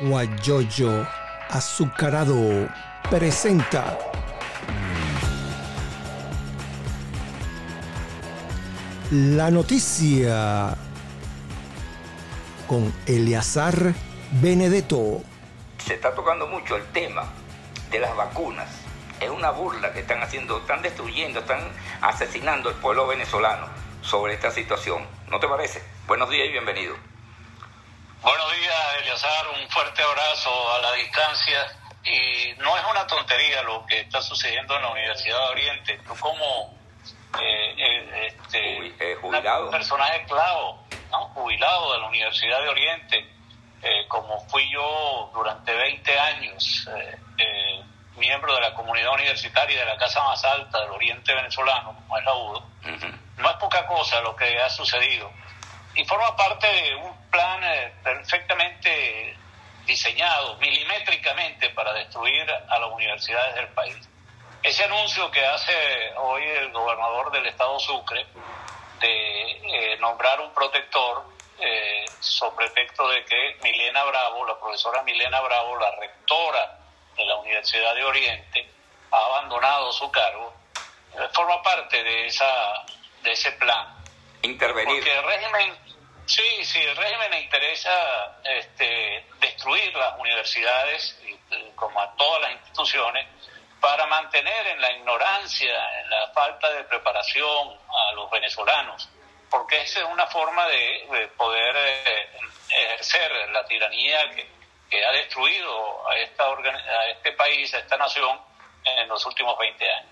Guayoyo Azucarado presenta la noticia con Eleazar Benedetto. Se está tocando mucho el tema de las vacunas. Es una burla que están haciendo, están destruyendo, están asesinando al pueblo venezolano sobre esta situación. ¿No te parece? Buenos días y bienvenido. Buenos días, Eleazar. Un fuerte abrazo a la distancia. Y no es una tontería lo que está sucediendo en la Universidad de Oriente. Tú como eh, eh, este, eh, jubilado. un personaje clavo, ¿no? jubilado de la Universidad de Oriente, como fui yo durante 20 años, miembro de la comunidad universitaria de la Casa Más Alta del Oriente Venezolano, como es la UDO, no es poca cosa lo que ha sucedido y forma parte de un plan eh, perfectamente diseñado milimétricamente para destruir a las universidades del país. Ese anuncio que hace hoy el gobernador del estado Sucre de eh, nombrar un protector eh, sobre pretexto de que Milena Bravo, la profesora Milena Bravo, la rectora de la Universidad de Oriente, ha abandonado su cargo, forma parte de, esa, de ese plan. Intervenir. Porque el régimen Sí, sí, el régimen le interesa este, destruir las universidades, como a todas las instituciones, para mantener en la ignorancia, en la falta de preparación a los venezolanos, porque esa es una forma de, poder eh, ejercer la tiranía que, ha destruido a, esta a este país, a esta nación, en los últimos 20 años.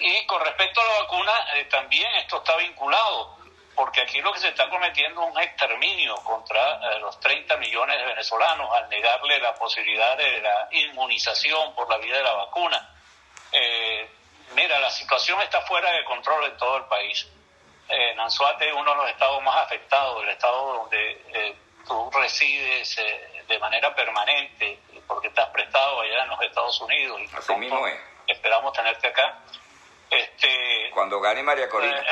Y con respecto a la vacuna, eh, también esto está vinculado porque aquí lo que se está cometiendo es un exterminio contra eh, los 30 millones de venezolanos al negarle la posibilidad de la inmunización por la vía de la vacuna. Eh, mira, la situación está fuera de control en todo el país. Eh, Nanzuate es uno de los estados más afectados, el estado donde eh, tú resides de manera permanente, porque estás prestado allá en los Estados Unidos. Y Así mismo es. Esperamos tenerte acá. Este, Cuando gane María Corina.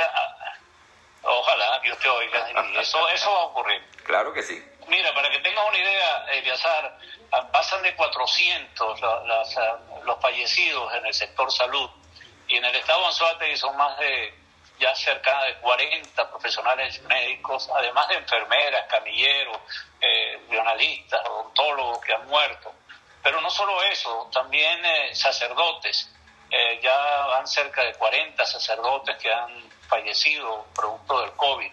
Ojalá Dios te oiga. Y eso, eso va a ocurrir. Claro que sí. Mira, para que tengas una idea, Eliazar, ah, pasan de 400 los fallecidos en el sector salud. Y en el estado de Anzuategui son más de, ya cerca de 40 profesionales médicos, además de enfermeras, camilleros, eh, odontólogos que han muerto. Pero no solo eso, también eh, sacerdotes. Eh, ya van cerca de 40 sacerdotes que han fallecido producto del COVID.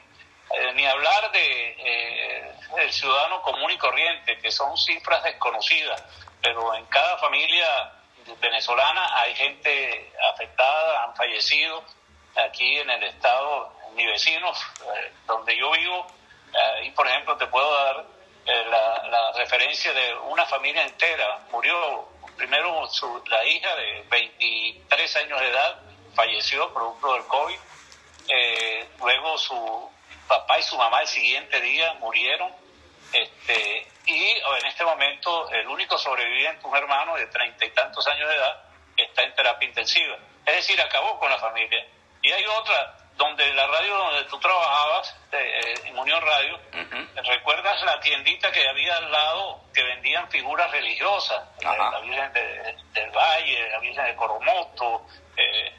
Eh, ni hablar de eh, el ciudadano común y corriente, que son cifras desconocidas, pero en cada familia venezolana hay gente afectada, han fallecido. Aquí en el estado, mis vecinos, donde yo vivo, y por ejemplo te puedo dar la, la, referencia de una familia entera. Murió primero la hija de 23 años de edad, falleció producto del COVID. Eh, luego su papá y su mamá el siguiente día murieron. Este, y en este momento el único sobreviviente, un hermano de treinta y tantos años de edad, está en terapia intensiva. Es decir, acabó con la familia. Y hay otra donde la radio donde tú trabajabas, eh, eh, en Unión Radio, ¿recuerdas la tiendita que había al lado que vendían figuras religiosas? Eh, la Virgen del Valle, la Virgen de Coromoto,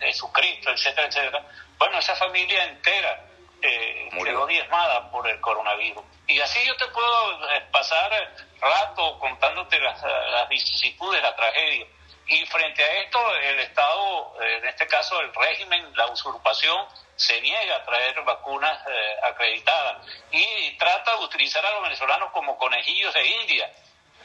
Jesucristo, etcétera, etcétera. Bueno, esa familia entera quedó diezmada por el coronavirus. Y así yo te puedo pasar rato contándote las, las vicisitudes, la tragedia. Y frente a esto, el Estado, en este caso el régimen, la usurpación, se niega a traer vacunas eh, acreditadas y trata de utilizar a los venezolanos como conejillos de India.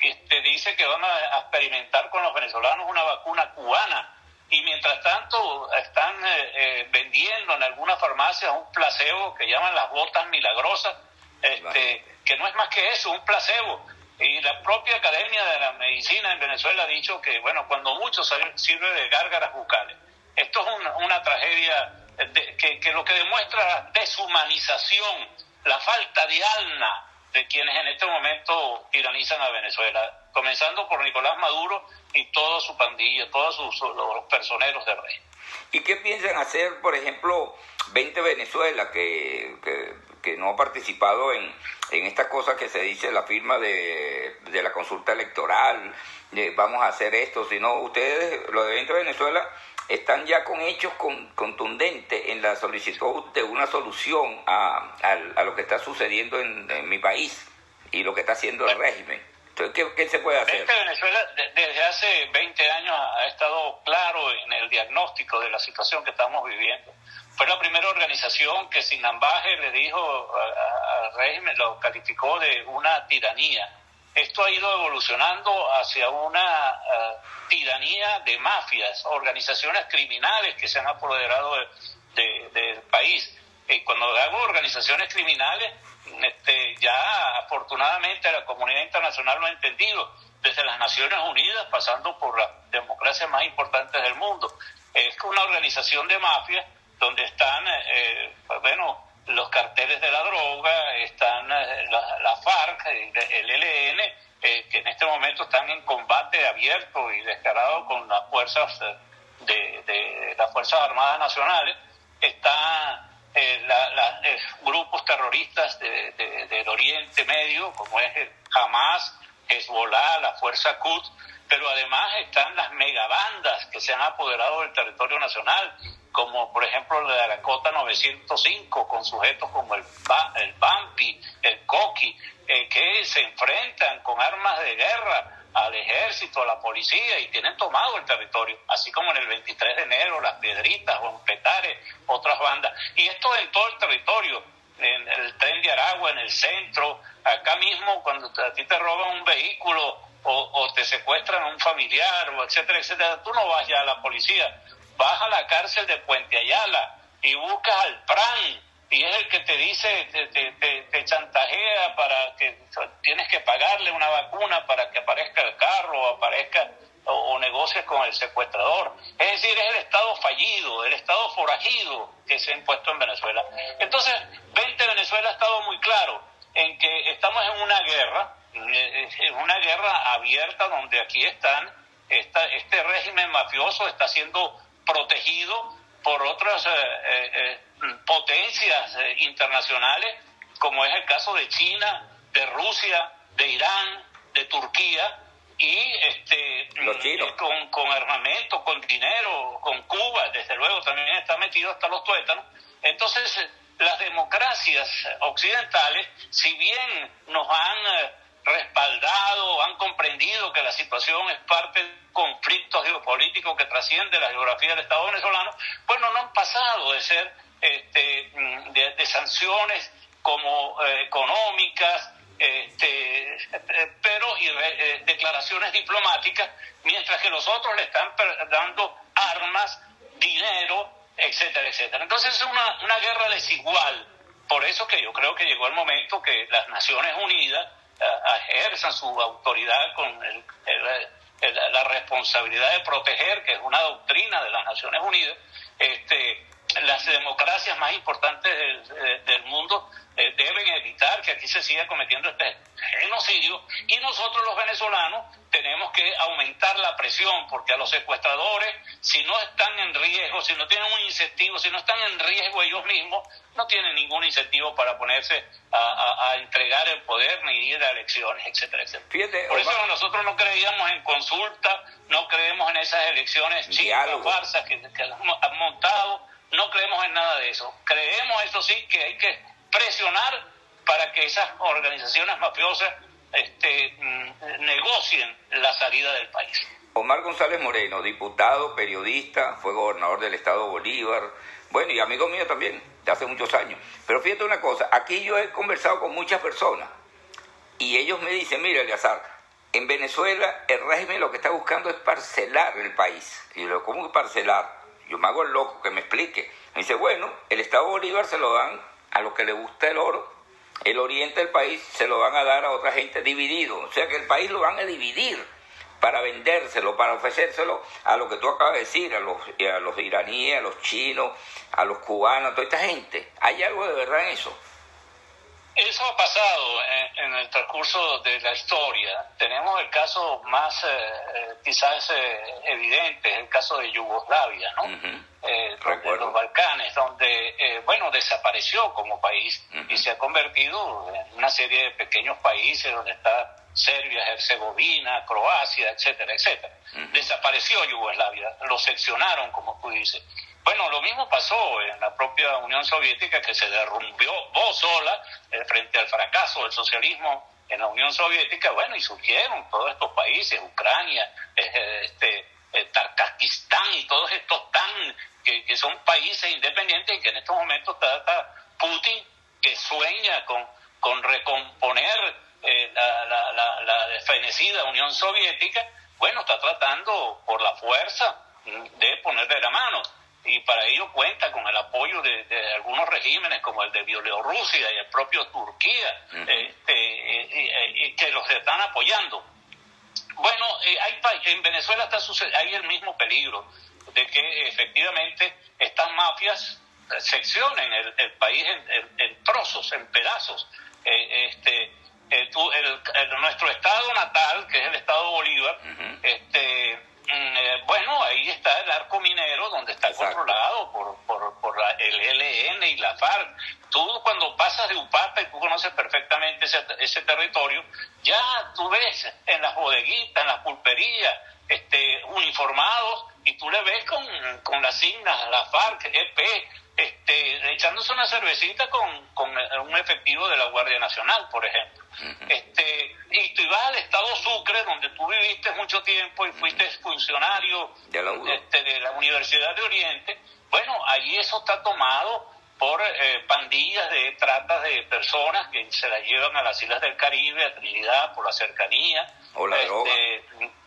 Este, dice que van a experimentar con los venezolanos una vacuna cubana y mientras tanto están eh, eh, vendiendo en algunas farmacias un placebo que llaman las botas milagrosas, este, que no es más que eso, un placebo. Y la propia Academia de la Medicina en Venezuela ha dicho que, bueno, cuando mucho sirve de gárgaras bucales. Esto es una, una tragedia que, lo que demuestra la deshumanización, la falta de alma de quienes en este momento tiranizan a Venezuela, comenzando por Nicolás Maduro y toda su pandilla, todos sus, los personeros del rey. ¿Y qué piensan hacer, por ejemplo, 20 Venezuela, que, que no ha participado en, en estas cosas que se dice la firma de, de la consulta electoral, de vamos a hacer esto, sino ustedes, los de Venezuela, están ya con hechos contundentes en la solicitud de una solución a, a, lo que está sucediendo en, en, mi país y lo que está haciendo el régimen. ¿Qué, qué se puede hacer? Venezuela desde hace 20 años ha estado claro en el diagnóstico de la situación que estamos viviendo. Fue la primera organización que sin ambaje le dijo al régimen, lo calificó de una tiranía esto ha ido evolucionando hacia una eh, tiranía de mafias, organizaciones criminales que se han apoderado del país. Y cuando hago organizaciones criminales, este, ya afortunadamente la comunidad internacional lo ha entendido, desde las Naciones Unidas, pasando por las democracias más importantes del mundo. Es una organización de mafias donde están, eh, bueno, los carteles de la droga, están eh, la, FARC, el ELN, eh, que en este momento están en combate abierto y descarado con las fuerzas eh, de, las Fuerzas Armadas Nacionales, están grupos terroristas del Oriente Medio, como es el Hamas, Hezbollah, la Fuerza Quds, pero además están las megabandas que se han apoderado del territorio nacional, como por ejemplo la de la Cota 905, con sujetos como el, el Bampi, el Coqui, eh, que se enfrentan con armas de guerra al ejército, a la policía y tienen tomado el territorio, así como en el 23 de enero, las Piedritas, o Petares, otras bandas. Y esto en todo el territorio, en el tren de Aragua, en el centro, acá mismo, cuando a ti te roban un vehículo o, o te secuestran a un familiar, o etcétera, etcétera, tú no vas ya a la policía, vas a la cárcel de Puente Ayala y buscas al PRAN y es el que te dice, te, te, te, chantajea para que tienes que pagarle una vacuna para que aparezca el carro o aparezca o, negocies con el secuestrador. Es decir, es el Estado fallido, el Estado forajido que se ha impuesto en Venezuela. Entonces, 20 Venezuela ha estado muy claro en que estamos en una guerra, en una guerra abierta donde aquí están, esta, este régimen mafioso está siendo protegido por otras eh, eh, eh, potencias internacionales, como es el caso de China, de Rusia, de Irán, de Turquía, y este con, con armamento, con dinero, con Cuba, desde luego también está metido hasta los tuétanos. Entonces, las democracias occidentales, si bien nos han respaldado, han comprendido que la situación es parte de un conflicto geopolítico que trasciende la geografía del Estado venezolano, pues no, han pasado de ser este, mm, de, sanciones como eh, económicas, este, eh, pero y eh, declaraciones diplomáticas, mientras que los otros le están dando armas, dinero, etcétera, etcétera. Entonces es una, una guerra desigual. Por eso que yo creo que llegó el momento que las Naciones Unidas ejerzan su autoridad con la responsabilidad de proteger, que es una doctrina de las Naciones Unidas, este, las democracias más importantes del, mundo eh, deben evitar que aquí se siga cometiendo este genocidio. Y nosotros los venezolanos tenemos que aumentar la presión porque a los secuestradores, si no están en riesgo, si no tienen un incentivo, si no están en riesgo ellos mismos, no tienen ningún incentivo para ponerse a, entregar el poder ni ir a elecciones, etcétera, etcétera. Por eso nosotros no creíamos en consulta, no creemos en esas elecciones chicas, farsas que, que han montado no creemos en nada de eso. Creemos, eso sí, que hay que presionar para que esas organizaciones mafiosas este, mm, negocien la salida del país. Omar González Moreno, diputado, periodista, fue gobernador del estado Bolívar, bueno, y amigo mío también, de hace muchos años. Pero fíjate una cosa, aquí yo he conversado con muchas personas y ellos me dicen, mira, Eleazar, en Venezuela el régimen lo que está buscando es parcelar el país. Y yo, ¿cómo parcelar? Yo me hago el loco que me explique. Me dice, bueno, el Estado Bolívar se lo dan a los que le gusta el oro, el oriente del país se lo van a dar a otra gente dividido. O sea que el país lo van a dividir para vendérselo, para ofrecérselo a lo que tú acabas de decir, a los, a los iraníes, a los chinos, a los cubanos, a toda esta gente. ¿Hay algo de verdad en eso? Eso ha pasado en, el transcurso de la historia. Tenemos el caso más eh, eh, quizás eh, evidente, el caso de Yugoslavia, ¿no? los Balcanes, donde, bueno, desapareció como país y se ha convertido en una serie de pequeños países donde está Serbia, Herzegovina, Croacia, etcétera, etcétera. Desapareció Yugoslavia, lo seccionaron, como tú dices. Bueno, lo mismo pasó en la propia Unión Soviética que se derrumbió vos sola eh, frente al fracaso del socialismo en la Unión Soviética, bueno, y surgieron todos estos países, Ucrania, eh, eh, este, Tarkakistán y todos estos tan, que, son países independientes y que en estos momentos está, Putin que sueña con, recomponer la, la, la, la desfenecida Unión Soviética, bueno, está tratando por la fuerza de ponerle la mano y para ello cuenta con el apoyo de, algunos regímenes como el de Bielorrusia y el propio Turquía, este, y, que los están apoyando. Bueno, eh, hay, en Venezuela está hay el mismo peligro de que efectivamente estas mafias seccionen el, país en, trozos, en pedazos. Eh, este, eh, nuestro estado natal, que es el estado Bolívar, este, eh, bueno, ahí está el arco minero donde está controlado por, por, por el ELN y la FARC. Tú cuando pasas de Upata y tú conoces perfectamente ese, ese territorio, ya tú ves en las bodeguitas, en las pulperías, este, uniformados y tú le ves con, con las signas, la FARC, EP, este, echándose una cervecita con, con un efectivo de la Guardia Nacional, por ejemplo. este, y tú ibas al estado Sucre, donde tú viviste mucho tiempo y fuiste funcionario de la, este, de la Universidad de Oriente. Bueno, ahí eso está tomado por eh, pandillas de trata de personas que se las llevan a las islas del Caribe, a Trinidad, por la cercanía, este,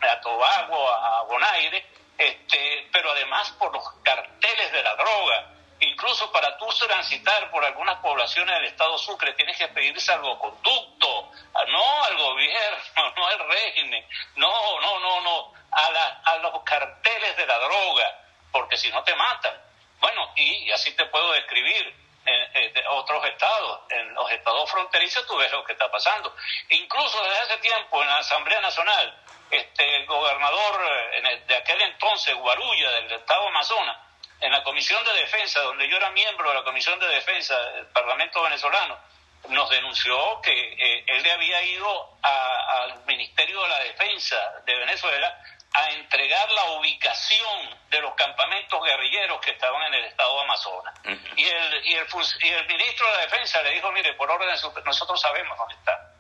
a Tobago, a Bonaire, este, pero además por los carteles de la droga Incluso para tú transitar por algunas poblaciones del Estado Sucre tienes que pedir salvoconducto, no al gobierno, no al régimen, no, no, no, no, a, a los carteles de la droga, porque si no te matan. Bueno, y así te puedo describir en, otros estados, en los estados fronterizos tú ves lo que está pasando. Incluso desde hace tiempo en la Asamblea Nacional, este, el gobernador eh, de aquel entonces, Guarulla, del estado Amazonas, en la Comisión de Defensa, donde yo era miembro de la Comisión de Defensa del Parlamento venezolano, nos denunció que eh, él le había ido al Ministerio de la Defensa de Venezuela a entregar la ubicación de los campamentos guerrilleros que estaban en el estado de Amazonas. y, el, y, el, y el ministro de la Defensa le dijo, mire, por orden, nosotros sabemos dónde está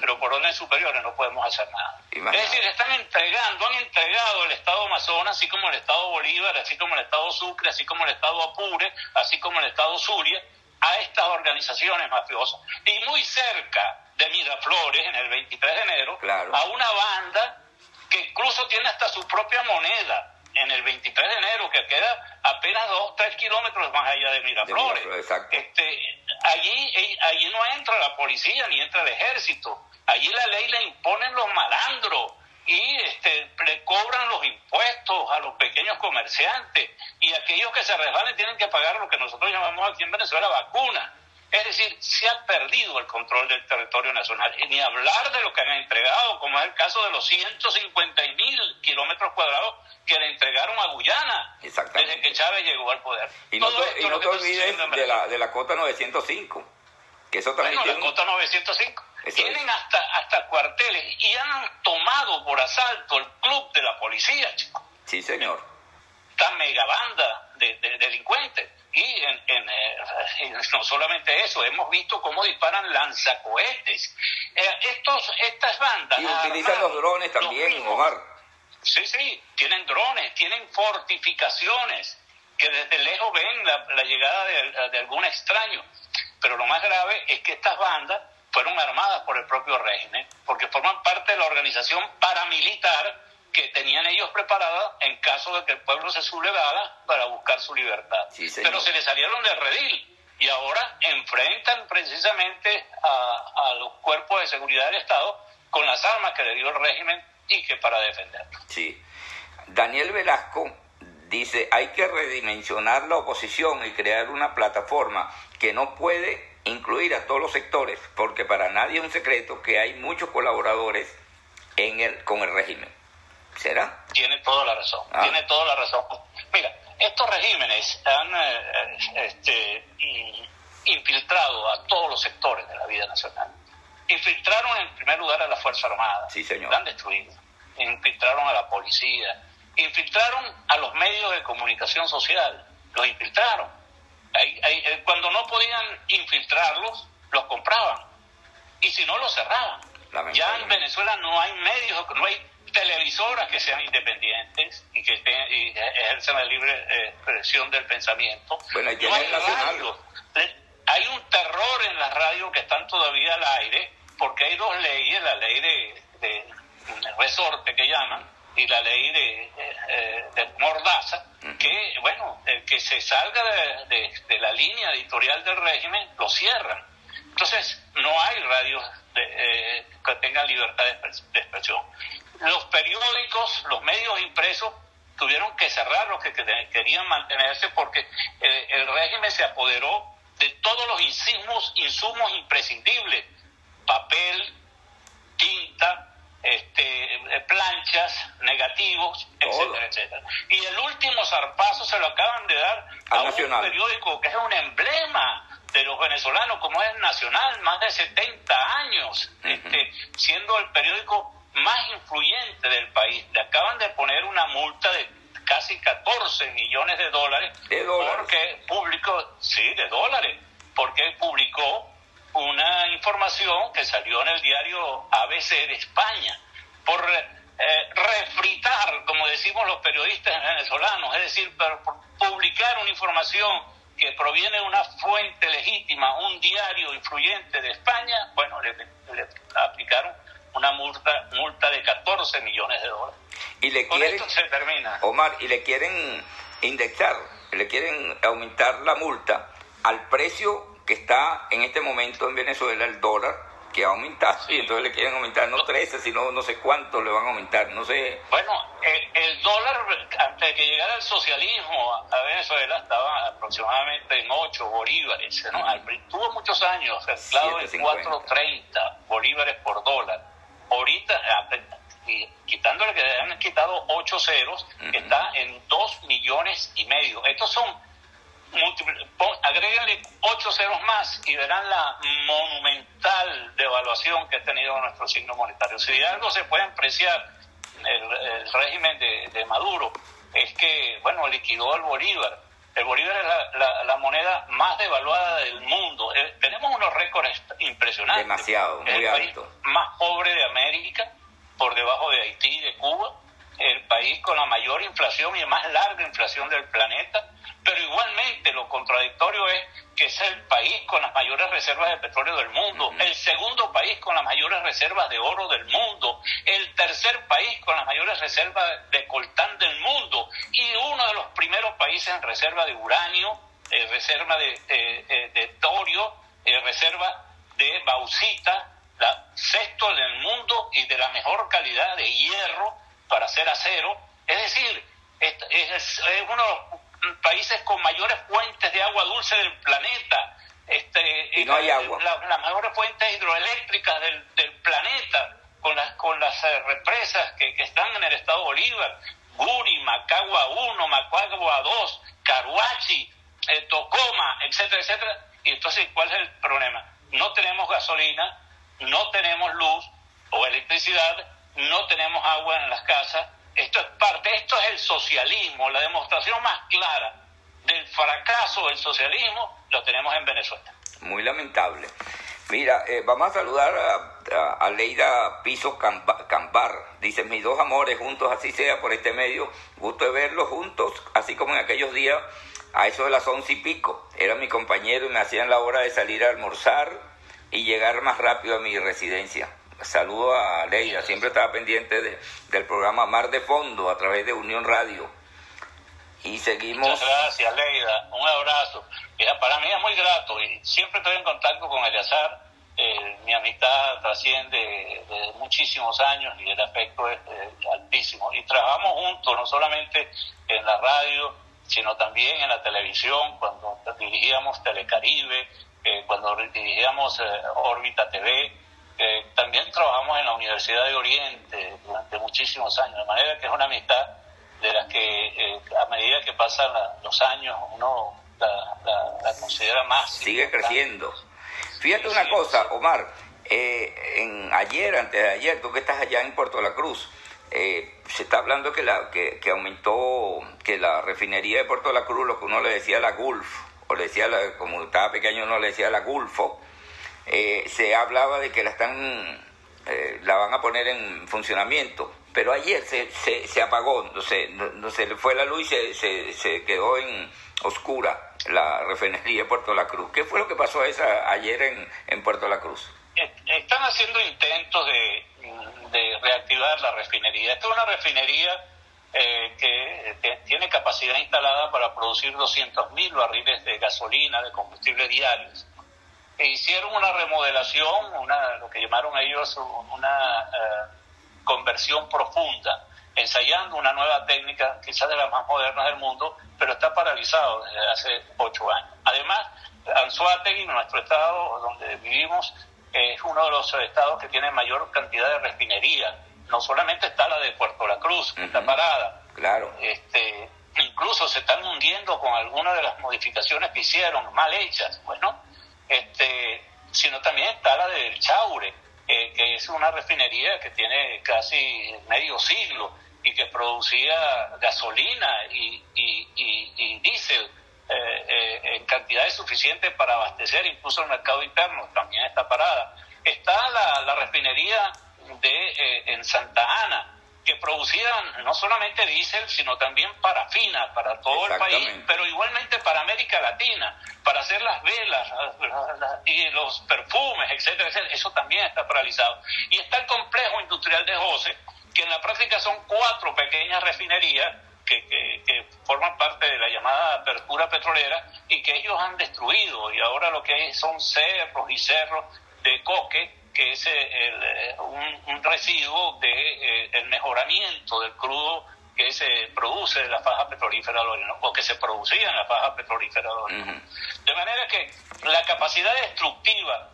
pero por orden superiores no podemos hacer nada. Es decir, están entregando, han entregado el Estado Amazonas, así como el Estado Bolívar, así como el Estado Sucre, así como el Estado Apure, así como el Estado Zulia, a estas organizaciones mafiosas. Y muy cerca de Miraflores, en el 23 de enero, a una banda que incluso tiene hasta su propia moneda, en el 23 de enero, que queda apenas 2, 3 kilómetros más allá de Miraflores. este, allí, allí no entra la policía ni entra el ejército. Allí la ley le imponen los malandros y este, le cobran los impuestos a los pequeños comerciantes y aquellos que se resbalen tienen que pagar lo que nosotros llamamos aquí en Venezuela vacuna. Es decir, se ha perdido el control del territorio nacional. Y ni hablar de lo que han entregado, como es el caso de los 150 mil kilómetros cuadrados que le entregaron a Guyana desde que Chávez llegó al poder. Y no, te, y no te olvides de la, de la cota 905, que eso también bueno, la cota 905. Tienen hasta, hasta cuarteles y han tomado por asalto el club de la policía, chico. Sí, señor. Esta megabanda de, de delincuentes. Y en, eh, no solamente eso, hemos visto cómo disparan lanzacohetes. Eh, estos, estas bandas... Y utilizan los drones también, Omar. Sí, sí, tienen drones, tienen fortificaciones que desde lejos ven la, llegada de, de, algún extraño. Pero lo más grave es que estas bandas fueron armadas por el propio régimen, porque forman parte de la organización paramilitar que tenían ellos preparada en caso de que el pueblo se sublevara para buscar su libertad. Pero se les salieron del redil y ahora enfrentan precisamente a, los cuerpos de seguridad del Estado con las armas que le dio el régimen y que para defenderlo. Sí. Daniel Velasco dice, hay que redimensionar la oposición y crear una plataforma que no puede incluir a todos los sectores, porque para nadie es un secreto que hay muchos colaboradores en el, con el régimen. ¿Será? Tiene toda la razón, ah. tiene toda la razón. Mira, estos regímenes han eh, este, infiltrado a todos los sectores de la vida nacional. Infiltraron en primer lugar a la Fuerza Armada, sí, señor. la han destruido. Infiltraron a la policía, infiltraron a los medios de comunicación social, los infiltraron. Eh, cuando no podían infiltrarlos, los compraban. Y si no, los cerraban. Ya en Venezuela no hay medios, no hay televisoras que sean independientes y que ejerzan la libre eh, expresión del pensamiento. Bueno, no hay, hay un terror en las radios que están todavía al aire, porque hay dos leyes, la ley de, de resorte que llaman, y la ley de, de, Mordaza, que, bueno, el que se salga de, de, la línea editorial del régimen lo cierran. Entonces, no hay radios eh, que tengan libertad de, expresión. Los periódicos, los medios impresos, tuvieron que cerrar los que querían mantenerse porque eh, el régimen se apoderó de todos los insumos, insumos imprescindibles, papel, tinta, este, eh, planchas, negativos, etcétera, etcétera. Y el último zarpazo se lo acaban de dar a un periódico que es un emblema de los venezolanos, como es Nacional, más de 70 años, este, siendo el periódico más influyente del país. Le acaban de poner una multa de casi 14 millones de dólares, ¿De dólares? porque publicó, sí, de dólares, porque publicó una información que salió en el diario ABC de España por eh, refritar, como decimos los periodistas venezolanos, es decir, por publicar una información que proviene de una fuente legítima, un diario influyente de España, bueno, le, aplicaron una multa, multa de 14 millones de dólares. Y le Con quieren, esto se termina. Omar, y le quieren indexar, le quieren aumentar la multa al precio que está en este momento en Venezuela el dólar, que ha aumentado, y entonces le quieren aumentar no 13, sino no sé cuánto le van a aumentar, no sé. Bueno, el, dólar, antes de que llegara el socialismo a Venezuela, estaba aproximadamente en 8 bolívares, ¿no? Tuvo muchos años, anclado en 4.30 bolívares por dólar. Ahorita, quitándole que han quitado 8 ceros, está en 2 millones y medio. Estos son agréguenle ocho ceros más y verán la monumental devaluación que ha tenido nuestro signo monetario. Si algo se puede apreciar el, régimen de, Maduro es que, bueno, liquidó el Bolívar. El Bolívar es la, moneda más devaluada del mundo. Eh, tenemos unos récords impresionantes. Demasiado, muy el alto. país más pobre de América, por debajo de Haití y de Cuba. El país con la mayor inflación y más larga inflación del planeta pero igualmente lo contradictorio es que es el país con las mayores reservas de petróleo del mundo, el segundo país con las mayores reservas de oro del mundo, el tercer país con las mayores reservas de coltán del mundo y uno de los primeros países en reserva de uranio, eh, reserva de, eh, de torio, eh, reserva de bauxita, la sexto en el mundo y de la mejor calidad de hierro para hacer acero. Es decir, es, es, es uno de los países con mayores fuentes de agua dulce del planeta. Este, y no hay agua. las mayores fuentes hidroeléctricas del, del planeta, con las, con las eh, represas que, que, están en el estado Bolívar, Guri, Macagua 1, Macagua 2, Caruachi, eh, Tocoma, etcétera, etcétera. Y entonces, ¿cuál es el problema? No tenemos gasolina, no tenemos luz o electricidad, no tenemos agua en las casas, esto es parte, esto es el socialismo, la demostración más clara del fracaso del socialismo lo tenemos en Venezuela. Muy lamentable. Mira, eh, vamos a saludar a, Leida Piso Cambar. Dice, mis dos amores juntos, así sea por este medio. Gusto de verlos juntos, así como en aquellos días, a eso de las once y pico. Era mi compañero y me hacían la hora de salir a almorzar y llegar más rápido a mi residencia. Saludo a Leida, siempre estaba pendiente de, del programa Mar de Fondo a través de Unión Radio. Y seguimos. Muchas gracias, Leida. Un abrazo. Para mí es muy grato y siempre estoy en contacto con Eleazar. Eh, mi amistad trasciende de muchísimos años y el afecto es eh, altísimo. Y trabajamos juntos, no solamente en la radio, sino también en la televisión, cuando dirigíamos Telecaribe, cuando dirigíamos órbita TV, también trabajamos en la Universidad de Oriente durante muchísimos años, de manera que es una amistad de las que a medida que pasan los años uno la, considera más. Sigue creciendo. Fíjate una cosa, Omar, eh, en ayer, antes de ayer, tú que estás allá en Puerto La Cruz, eh, se está hablando que, la, que, aumentó, que la refinería de Puerto La Cruz, lo que uno le decía la Gulf, o le decía, como estaba pequeño uno le decía la Gulfo, eh, se hablaba de que la están, la van a poner en funcionamiento, pero ayer se, se, se apagó, no se, no, se le fue la luz y se, se, quedó en oscura la refinería de Puerto La Cruz. ¿Qué fue lo que pasó esa, ayer en, en Puerto La Cruz? están haciendo intentos de, reactivar la refinería. Esta es una refinería eh, que, tiene capacidad instalada para producir 200.000 barriles de gasolina, de combustible diarios. E hicieron una remodelación, una, lo que llamaron ellos una eh, conversión profunda, ensayando una nueva técnica, quizás de las más modernas del mundo, pero está paralizado desde hace ocho años. Además, Anzuategui, nuestro estado donde vivimos, es uno de los estados que tiene mayor cantidad de refinería. No solamente está la de Puerto La Cruz, que está parada. Claro. Este, incluso se están hundiendo con algunas de las modificaciones que hicieron, mal hechas, bueno, este, sino también está la del Chaure, que es una refinería que tiene casi medio siglo y que producía gasolina y, y, y diésel eh, eh, en cantidades suficientes para abastecer incluso el mercado interno, también está parada. Está la, refinería de eh, en Santa Ana, que producían no solamente diésel, sino también parafina para todo el país, pero igualmente para América Latina, para hacer las velas y los perfumes, etcétera, etcétera. Eso también está paralizado. Y está el complejo industrial de José, que en la práctica son cuatro pequeñas refinerías que, forman parte de la llamada apertura petrolera y que ellos han destruido y ahora lo que hay son cerros y cerros de coque que es eh, un, residuo de eh, el mejoramiento del crudo que se produce en la faja petrolífera o que se producía en la faja petrolífera De manera que la capacidad destructiva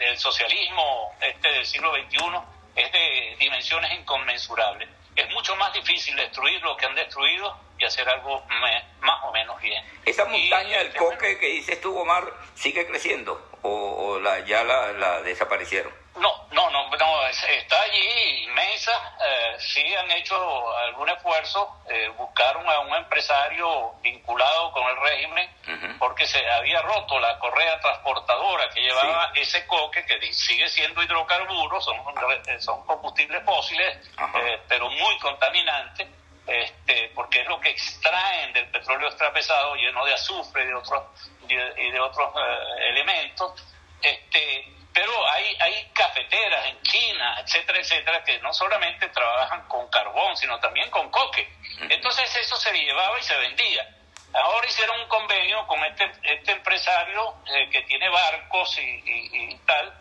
del socialismo este del siglo XXI es de dimensiones inconmensurables. Es mucho más difícil destruir lo que han destruido y hacer algo más o menos bien. ¿Esa montaña del coque que dices tú, Omar, sigue creciendo o, la, ya la desaparecieron? No, no, no, no está allí inmensa. Eh, sí han hecho algún esfuerzo. Eh, buscaron a un empresario vinculado con el régimen porque se había roto la correa transportadora que llevaba ese coque que sigue siendo hidrocarburos, son, eh, son combustibles fósiles, eh, pero muy contaminantes. Este, porque es lo que extraen del petróleo extrapesado lleno de azufre y de otros, y de, otros elementos. Este, pero hay, hay cafeteras en China, etcétera, etcétera, que no solamente trabajan con carbón, sino también con coque. Entonces eso se llevaba y se vendía. Ahora hicieron un convenio con este, este empresario eh, que tiene barcos y, tal,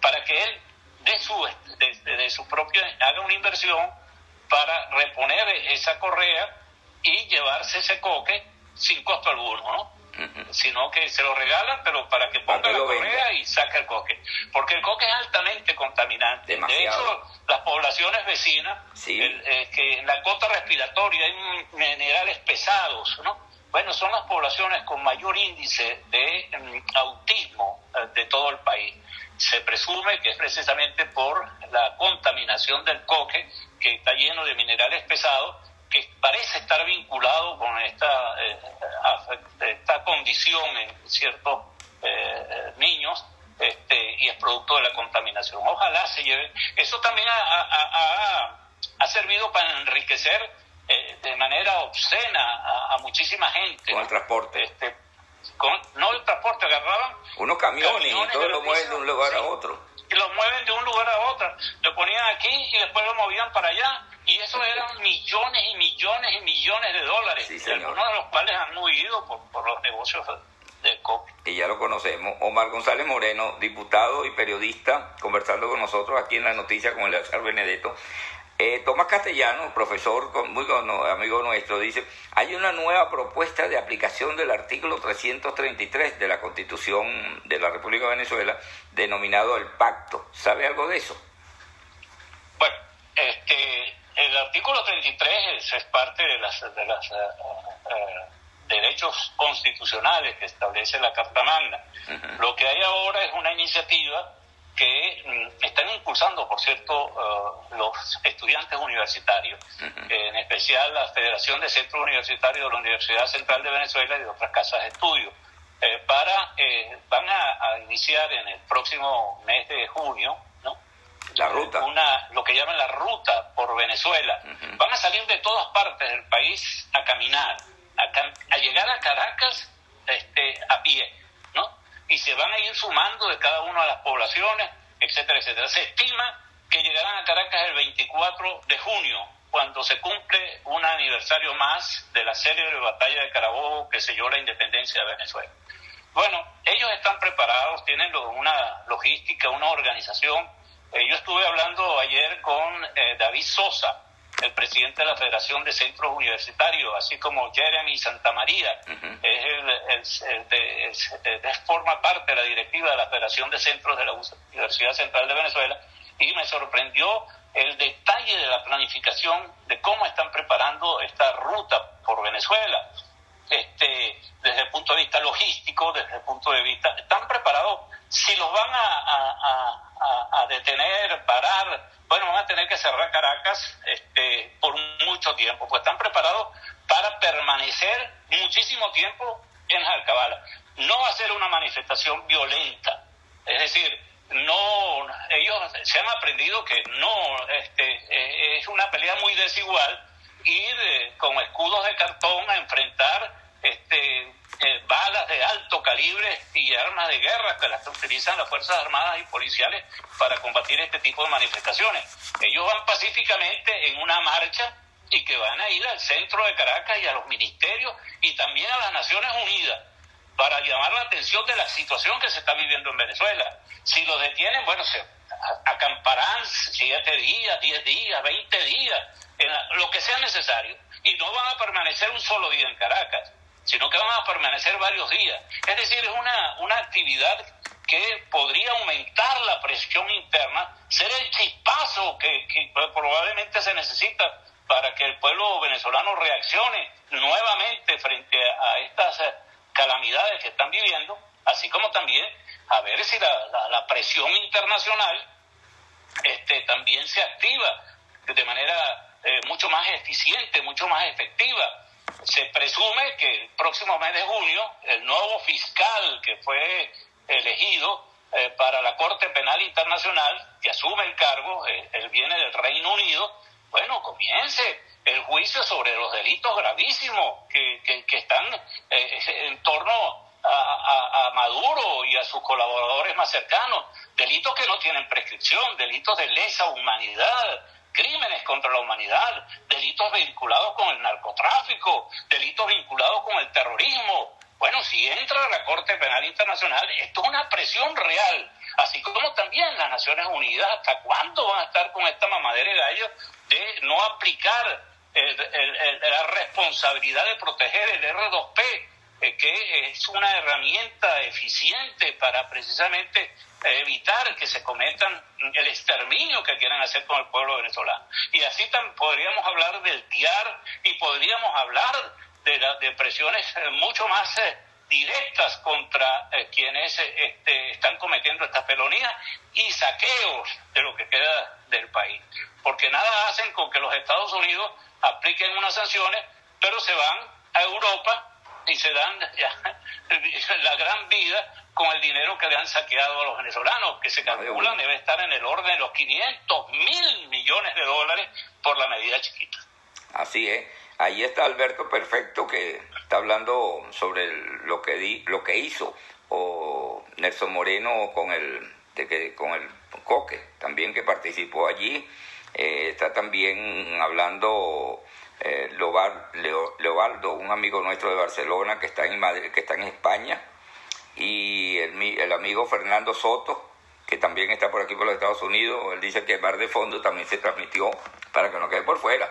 para que él de su, de, de su propia, haga una inversión para reponer esa correa y llevarse ese coque sin costo alguno, ¿no? sino que se lo regalan, pero para que ponga la correa y saque el coque. Porque el coque es altamente contaminante. De hecho, las poblaciones vecinas, eh, que en la cota respiratoria hay minerales pesados, ¿no? Bueno, son las poblaciones con mayor índice de mm, autismo eh, de todo el país. Se presume que es precisamente por la contaminación del coque, que está lleno de minerales pesados, que parece estar vinculado con esta, eh, esta condición en ciertos eh, niños este, y es producto de la contaminación. Ojalá se lleve. Eso también ha, ha, servido para enriquecer eh, de manera obscena a, muchísima gente. Con el transporte. Este, con, no el transporte, agarraban unos camiones, y todo lo mueven de un lugar a otro. Y lo mueven de un lugar a otro. Lo ponían aquí y después lo movían para allá y eso eran millones y millones y millones de dólares, algunos de los cuales han huido por, los negocios de COP. Y ya lo conocemos. Omar González Moreno, diputado y periodista, conversando con nosotros aquí en la noticia con el Benedetto. Eh, Tomás Castellano, profesor muy amigo nuestro, dice, hay una nueva propuesta de aplicación del artículo 333 de la Constitución de la República de Venezuela, denominado el pacto. ¿Sabe algo de eso? Bueno, este, el artículo 33 es, parte de las, de las eh, derechos constitucionales que establece la Carta Magna. Lo que hay ahora es una iniciativa que mm, están impulsando, por cierto, eh, los estudiantes universitarios, en especial la Federación de Centros Universitarios de la Universidad Central de Venezuela y de otras casas de estudio, eh, para, eh, van a, iniciar en el próximo mes de junio, ¿no? La ruta. Una, lo que llaman la ruta por Venezuela. Van a salir de todas partes del país a caminar, a, a llegar a Caracas este, a pie y se van a ir sumando de cada una de las poblaciones, etcétera, etcétera. Se estima que llegarán a Caracas el 24 de junio, cuando se cumple un aniversario más de la de batalla de Carabobo que selló la independencia de Venezuela. Bueno, ellos están preparados, tienen una logística, una organización. Eh, yo estuve hablando ayer con eh, David Sosa, el presidente de la Federación de Centros Universitarios, así como Jeremy Santamaría, es el, forma parte de la directiva de la Federación de Centros de la Universidad Central de Venezuela, y me sorprendió el detalle de la planificación de cómo están preparando esta ruta por Venezuela. Este, desde el punto de vista logístico, desde el punto de vista, están preparados, si los van a, detener, parar, bueno, van a tener que cerrar Caracas este, por mucho tiempo, pues están preparados para permanecer muchísimo tiempo en Jalcabala. No va a ser una manifestación violenta, es decir, no, ellos se han aprendido que no, este, es una pelea muy desigual ir eh, con escudos de cartón a enfrentar este, eh, balas de alto calibre y armas de guerra que las utilizan las Fuerzas Armadas y policiales para combatir este tipo de manifestaciones. Ellos van pacíficamente en una marcha y que van a ir al centro de Caracas y a los ministerios y también a las Naciones Unidas para llamar la atención de la situación que se está viviendo en Venezuela. Si los detienen, bueno, se acamparán siete días, diez días, veinte días, en lo que sea necesario. Y no van a permanecer un solo día en Caracas sino que van a permanecer varios días. Es decir, es una, una actividad que podría aumentar la presión interna, ser el chispazo que, probablemente se necesita para que el pueblo venezolano reaccione nuevamente frente a estas eh, calamidades que están viviendo, así como también a ver si la, la, presión internacional este, también se activa de manera eh, mucho más eficiente, mucho más efectiva. Se presume que el próximo mes de junio el nuevo fiscal que fue elegido eh, para la Corte Penal Internacional, que asume el cargo, eh, él viene del Reino Unido, bueno, comience el juicio sobre los delitos gravísimos que, que, están eh, en torno a, Maduro y a sus colaboradores más cercanos, delitos que no tienen prescripción, delitos de lesa humanidad, crímenes contra la humanidad, delitos vinculados con el narcotráfico, delitos vinculados con el terrorismo. Bueno, si entra la Corte Penal Internacional, esto es una presión real, así como también las Naciones Unidas, ¿hasta cuándo van a estar con esta mamadera de gallo de no aplicar la responsabilidad de proteger el R2P, eh, que es una herramienta eficiente para precisamente evitar que se cometan el exterminio que quieren hacer con el pueblo venezolano. Y así podríamos hablar del TIAR y podríamos hablar de, de presiones eh, mucho más eh, directas contra eh, quienes este, están cometiendo esta felonía y saqueos de lo que queda del país. Porque nada hacen con que los Estados Unidos apliquen unas sanciones, pero se van a Europa y se dan la gran vida con el dinero que le han saqueado a los venezolanos, que se calculan debe estar en el orden de los 500 mil millones de dólares por la medida chiquita. Así es. Ahí está Alberto Perfecto que está hablando sobre lo que di, lo que hizo o Nelson Moreno con el de que, con el Coque también que participó allí eh, está también hablando eh, Leobaldo, un amigo nuestro de Barcelona que está en Madrid, que está en España y el, el amigo Fernando Soto, que también está por aquí por los Estados Unidos, él dice que el Bar de Fondo también se transmitió para que no quede por fuera,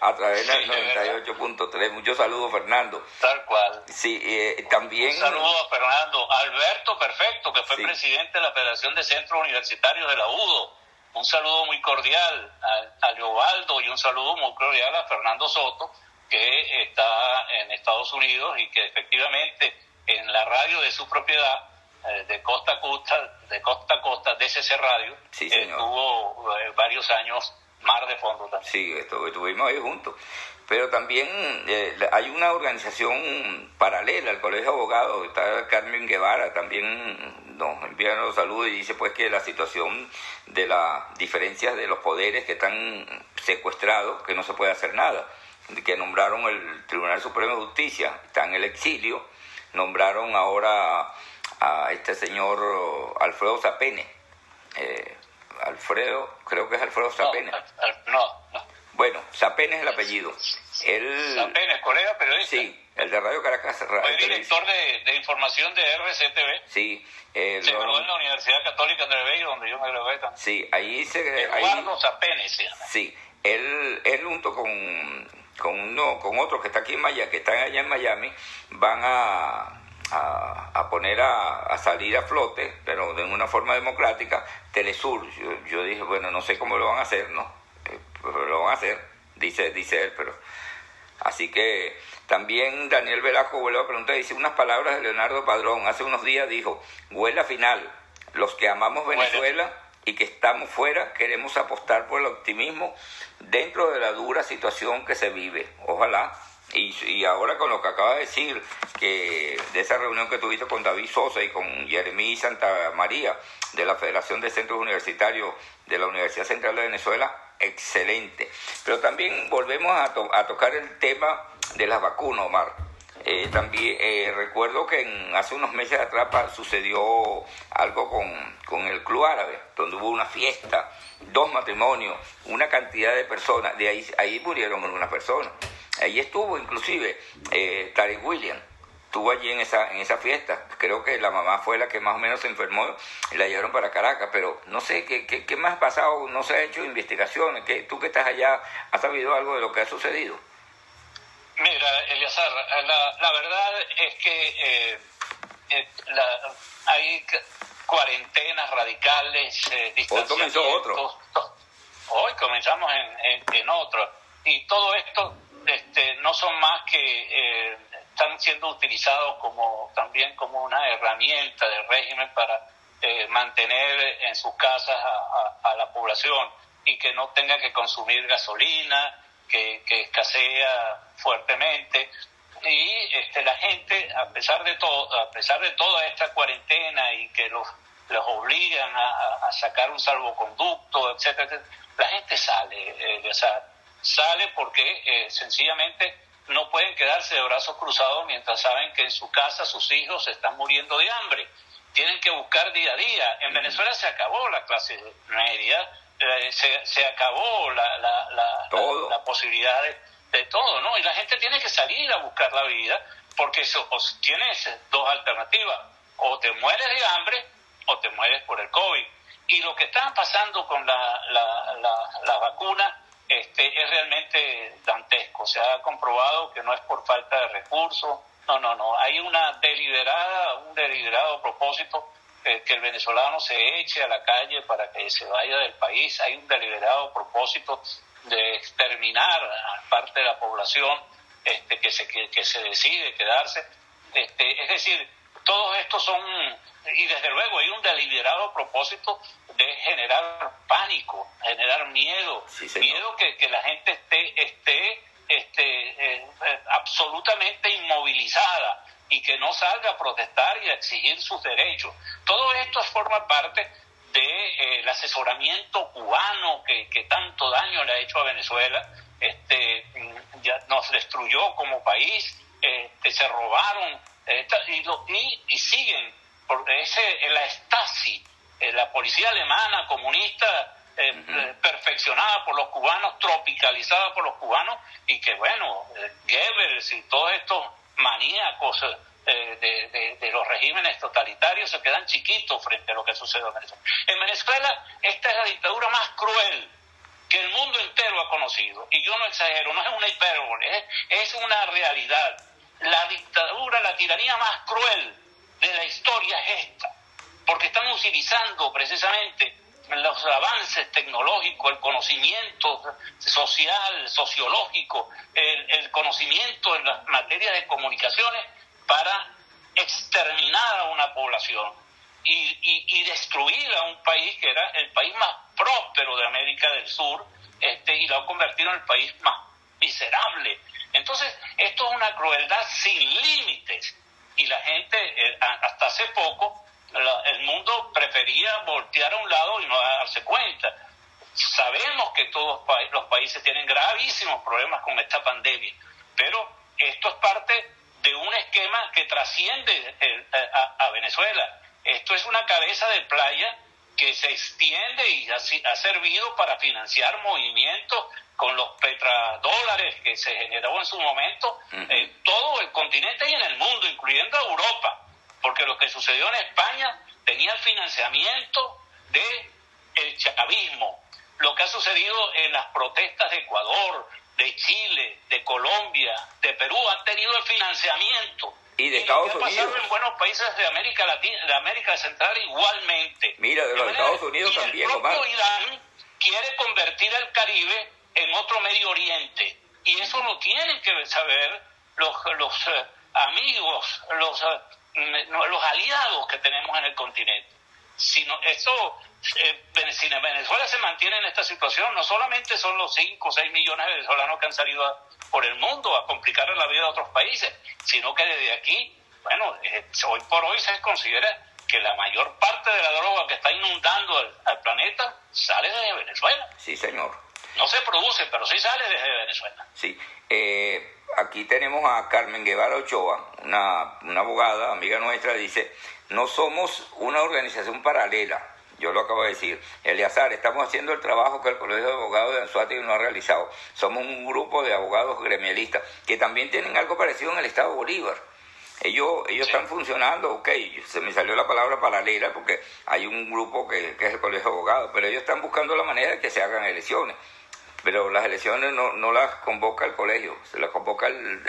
a través del 98.3. Muchos saludos, Fernando. Tal cual. Sí, eh, también... Un saludo a Fernando. Alberto Perfecto, que fue presidente de la Federación de Centros Universitarios de la UDO. Un saludo muy cordial a, a Leobaldo y un saludo muy cordial a Fernando Soto, que está en Estados Unidos y que efectivamente en la radio de su propiedad eh, de costa a costa, de costa a costa, DCC Radio, sí, estuvo eh, varios años Mar de Fondo también. Sí, estuvimos ahí juntos. Pero también eh, hay una organización paralela al Colegio de Abogados, está Carmen Guevara, también nos envía los saludos y dice pues que la situación de las diferencias de los poderes que están secuestrados, que no se puede hacer nada, que nombraron el Tribunal Supremo de Justicia, está en el exilio, nombraron ahora a este señor Alfredo Zapene. Eh, Alfredo, creo que es Alfredo Zapene. No, no, Bueno, Zapene es el apellido. Él, Zapene, colega periodista. Sí, el de Radio Caracas. Fue director de, información de RCTV. Sí. Eh, se graduó en la Universidad Católica de Bello, donde yo me gradué también. Sí, ahí se... Eduardo Zapene se llama. Sí, él, él junto con, con, uno, con otro que está aquí en Miami, que están allá en Miami, van a a, poner a, salir a flote, pero de una forma democrática, Telesur. Yo, dije, bueno, no sé cómo lo van a hacer, ¿no? Eh, pero lo van a hacer, dice, dice él, pero... Así que también Daniel Velasco vuelve a preguntar, dice unas palabras de Leonardo Padrón. Hace unos días dijo, huela final, los que amamos Venezuela y que estamos fuera queremos apostar por el optimismo dentro de la dura situación que se vive. Ojalá y, y, ahora con lo que acaba de decir, que de esa reunión que tuviste con David Sosa y con Jeremy Santa María de la Federación de Centros Universitarios de la Universidad Central de Venezuela, excelente. Pero también volvemos a, tocar el tema de las vacunas, Omar. Eh, también eh, recuerdo que en, hace unos meses atrás sucedió algo con, con el Club Árabe, donde hubo una fiesta, dos matrimonios, una cantidad de personas, de ahí, ahí murieron algunas personas. Ahí estuvo inclusive eh, Tarek William, estuvo allí en esa, en esa fiesta. Creo que la mamá fue la que más o menos se enfermó y la llevaron para Caracas, pero no sé qué, qué, qué más ha pasado, no se ha hecho investigaciones. ¿Qué, tú que estás allá, ¿has sabido algo de lo que ha sucedido? Mira, Eliazar, la, la verdad es que eh, eh, hay cuarentenas radicales. Eh, Hoy comenzó otro. Hoy comenzamos en, en, en otro. Y todo esto este, no son más que eh, están siendo utilizados como también como una herramienta del régimen para eh, mantener en sus casas a, la población y que no tenga que consumir gasolina, que, escasea fuertemente. Y este, la gente a pesar de todo a pesar de toda esta cuarentena y que los los obligan a, sacar un salvoconducto etcétera, la gente sale eh, o sea, sale porque eh, sencillamente no pueden quedarse de brazos cruzados mientras saben que en su casa sus hijos están muriendo de hambre. Tienen que buscar día a día. En Venezuela se acabó la clase media, eh, se, se, acabó la, la, la, posibilidad de, todo, ¿no? Y la gente tiene que salir a buscar la vida porque eso, tienes dos alternativas. O te mueres de hambre o te mueres por el COVID. Y lo que está pasando con la, la, la vacuna este, es realmente dantesco. Se ha comprobado que no es por falta de recursos, no, no, no. Hay una deliberada, un deliberado propósito eh, que el venezolano se eche a la calle para que se vaya del país. Hay un deliberado propósito de exterminar a parte de la población este, que, se, que, se decide quedarse. Este, es decir, todos estos son, y desde luego hay un deliberado propósito de generar pánico, generar miedo, miedo que, que, la gente esté, esté este, eh, eh, absolutamente inmovilizada y que no salga a protestar y a exigir sus derechos. Todo esto forma parte del de, eh, asesoramiento cubano que, que, tanto daño le ha hecho a Venezuela, este, ya nos destruyó como país, este, se robaron y, y, siguen por ese, la Stasi eh, la policía alemana comunista eh, eh, perfeccionada por los cubanos, tropicalizada por los cubanos, y que bueno, Goebbels y todos estos maníacos de, de, los regímenes totalitarios se quedan chiquitos frente a lo que sucede en Venezuela. En Venezuela, esta es la dictadura más cruel que el mundo entero ha conocido conocido. Y yo no exagero, no es una hipérbole, es, es una realidad. La dictadura, la tiranía más cruel de la historia es esta, porque están utilizando precisamente los avances tecnológicos, el conocimiento social, sociológico, el, conocimiento en las materias de comunicaciones para exterminar a una población y, y, destruir a un país que era el país más próspero de América del Sur este, y lo ha convertido en el país más miserable. Entonces, esto es una crueldad sin límites y la gente, eh, hasta hace poco, el mundo prefería voltear a un lado y no darse cuenta. Sabemos que todos los países tienen gravísimos problemas con esta pandemia, pero esto es parte de un esquema que trasciende a, Venezuela. Esto es una cabeza de playa que se extiende y ha, ha servido para financiar movimientos con los petrodólares que se generó en su momento en todo el continente y en el mundo, incluyendo Europa porque lo que sucedió en España tenía el financiamiento de el chavismo. Lo que ha sucedido en las protestas de Ecuador, de Chile, de Colombia, de Perú, han tenido el financiamiento. Y de Estados Unidos. Ha pasado en buenos países de América Latina, de América Central igualmente. Mira, Estados Unidos también, el propio Irán quiere convertir al Caribe en otro Medio Oriente. Y eso lo tienen que saber los, los eh, amigos, los eh, los aliados que tenemos en el continente. Si, no, eso, eh, si Venezuela se mantiene en esta situación, no solamente son los 5 o 6 millones de venezolanos que han salido por el mundo a complicar la vida de otros países, sino que desde aquí, bueno, eh, hoy por hoy se considera que la mayor parte de la droga que está inundando al, planeta sale desde Venezuela. Sí, señor. No se produce, pero sí sale desde Venezuela. Sí. Eh, aquí tenemos a Carmen Guevara Ochoa, una, una abogada, amiga nuestra, dice, no somos una organización paralela, yo lo acabo de decir. Eleazar, estamos haciendo el trabajo que el Colegio de Abogados de Anzuategui no ha realizado. Somos un grupo de abogados gremialistas que también tienen algo parecido en el Estado Bolívar. Ellos, ellos están funcionando, ok, se me salió la palabra paralela porque hay un grupo que, que es el Colegio de Abogados, pero ellos están buscando la manera de que se hagan elecciones pero las elecciones no, no las convoca el colegio, se las convoca el,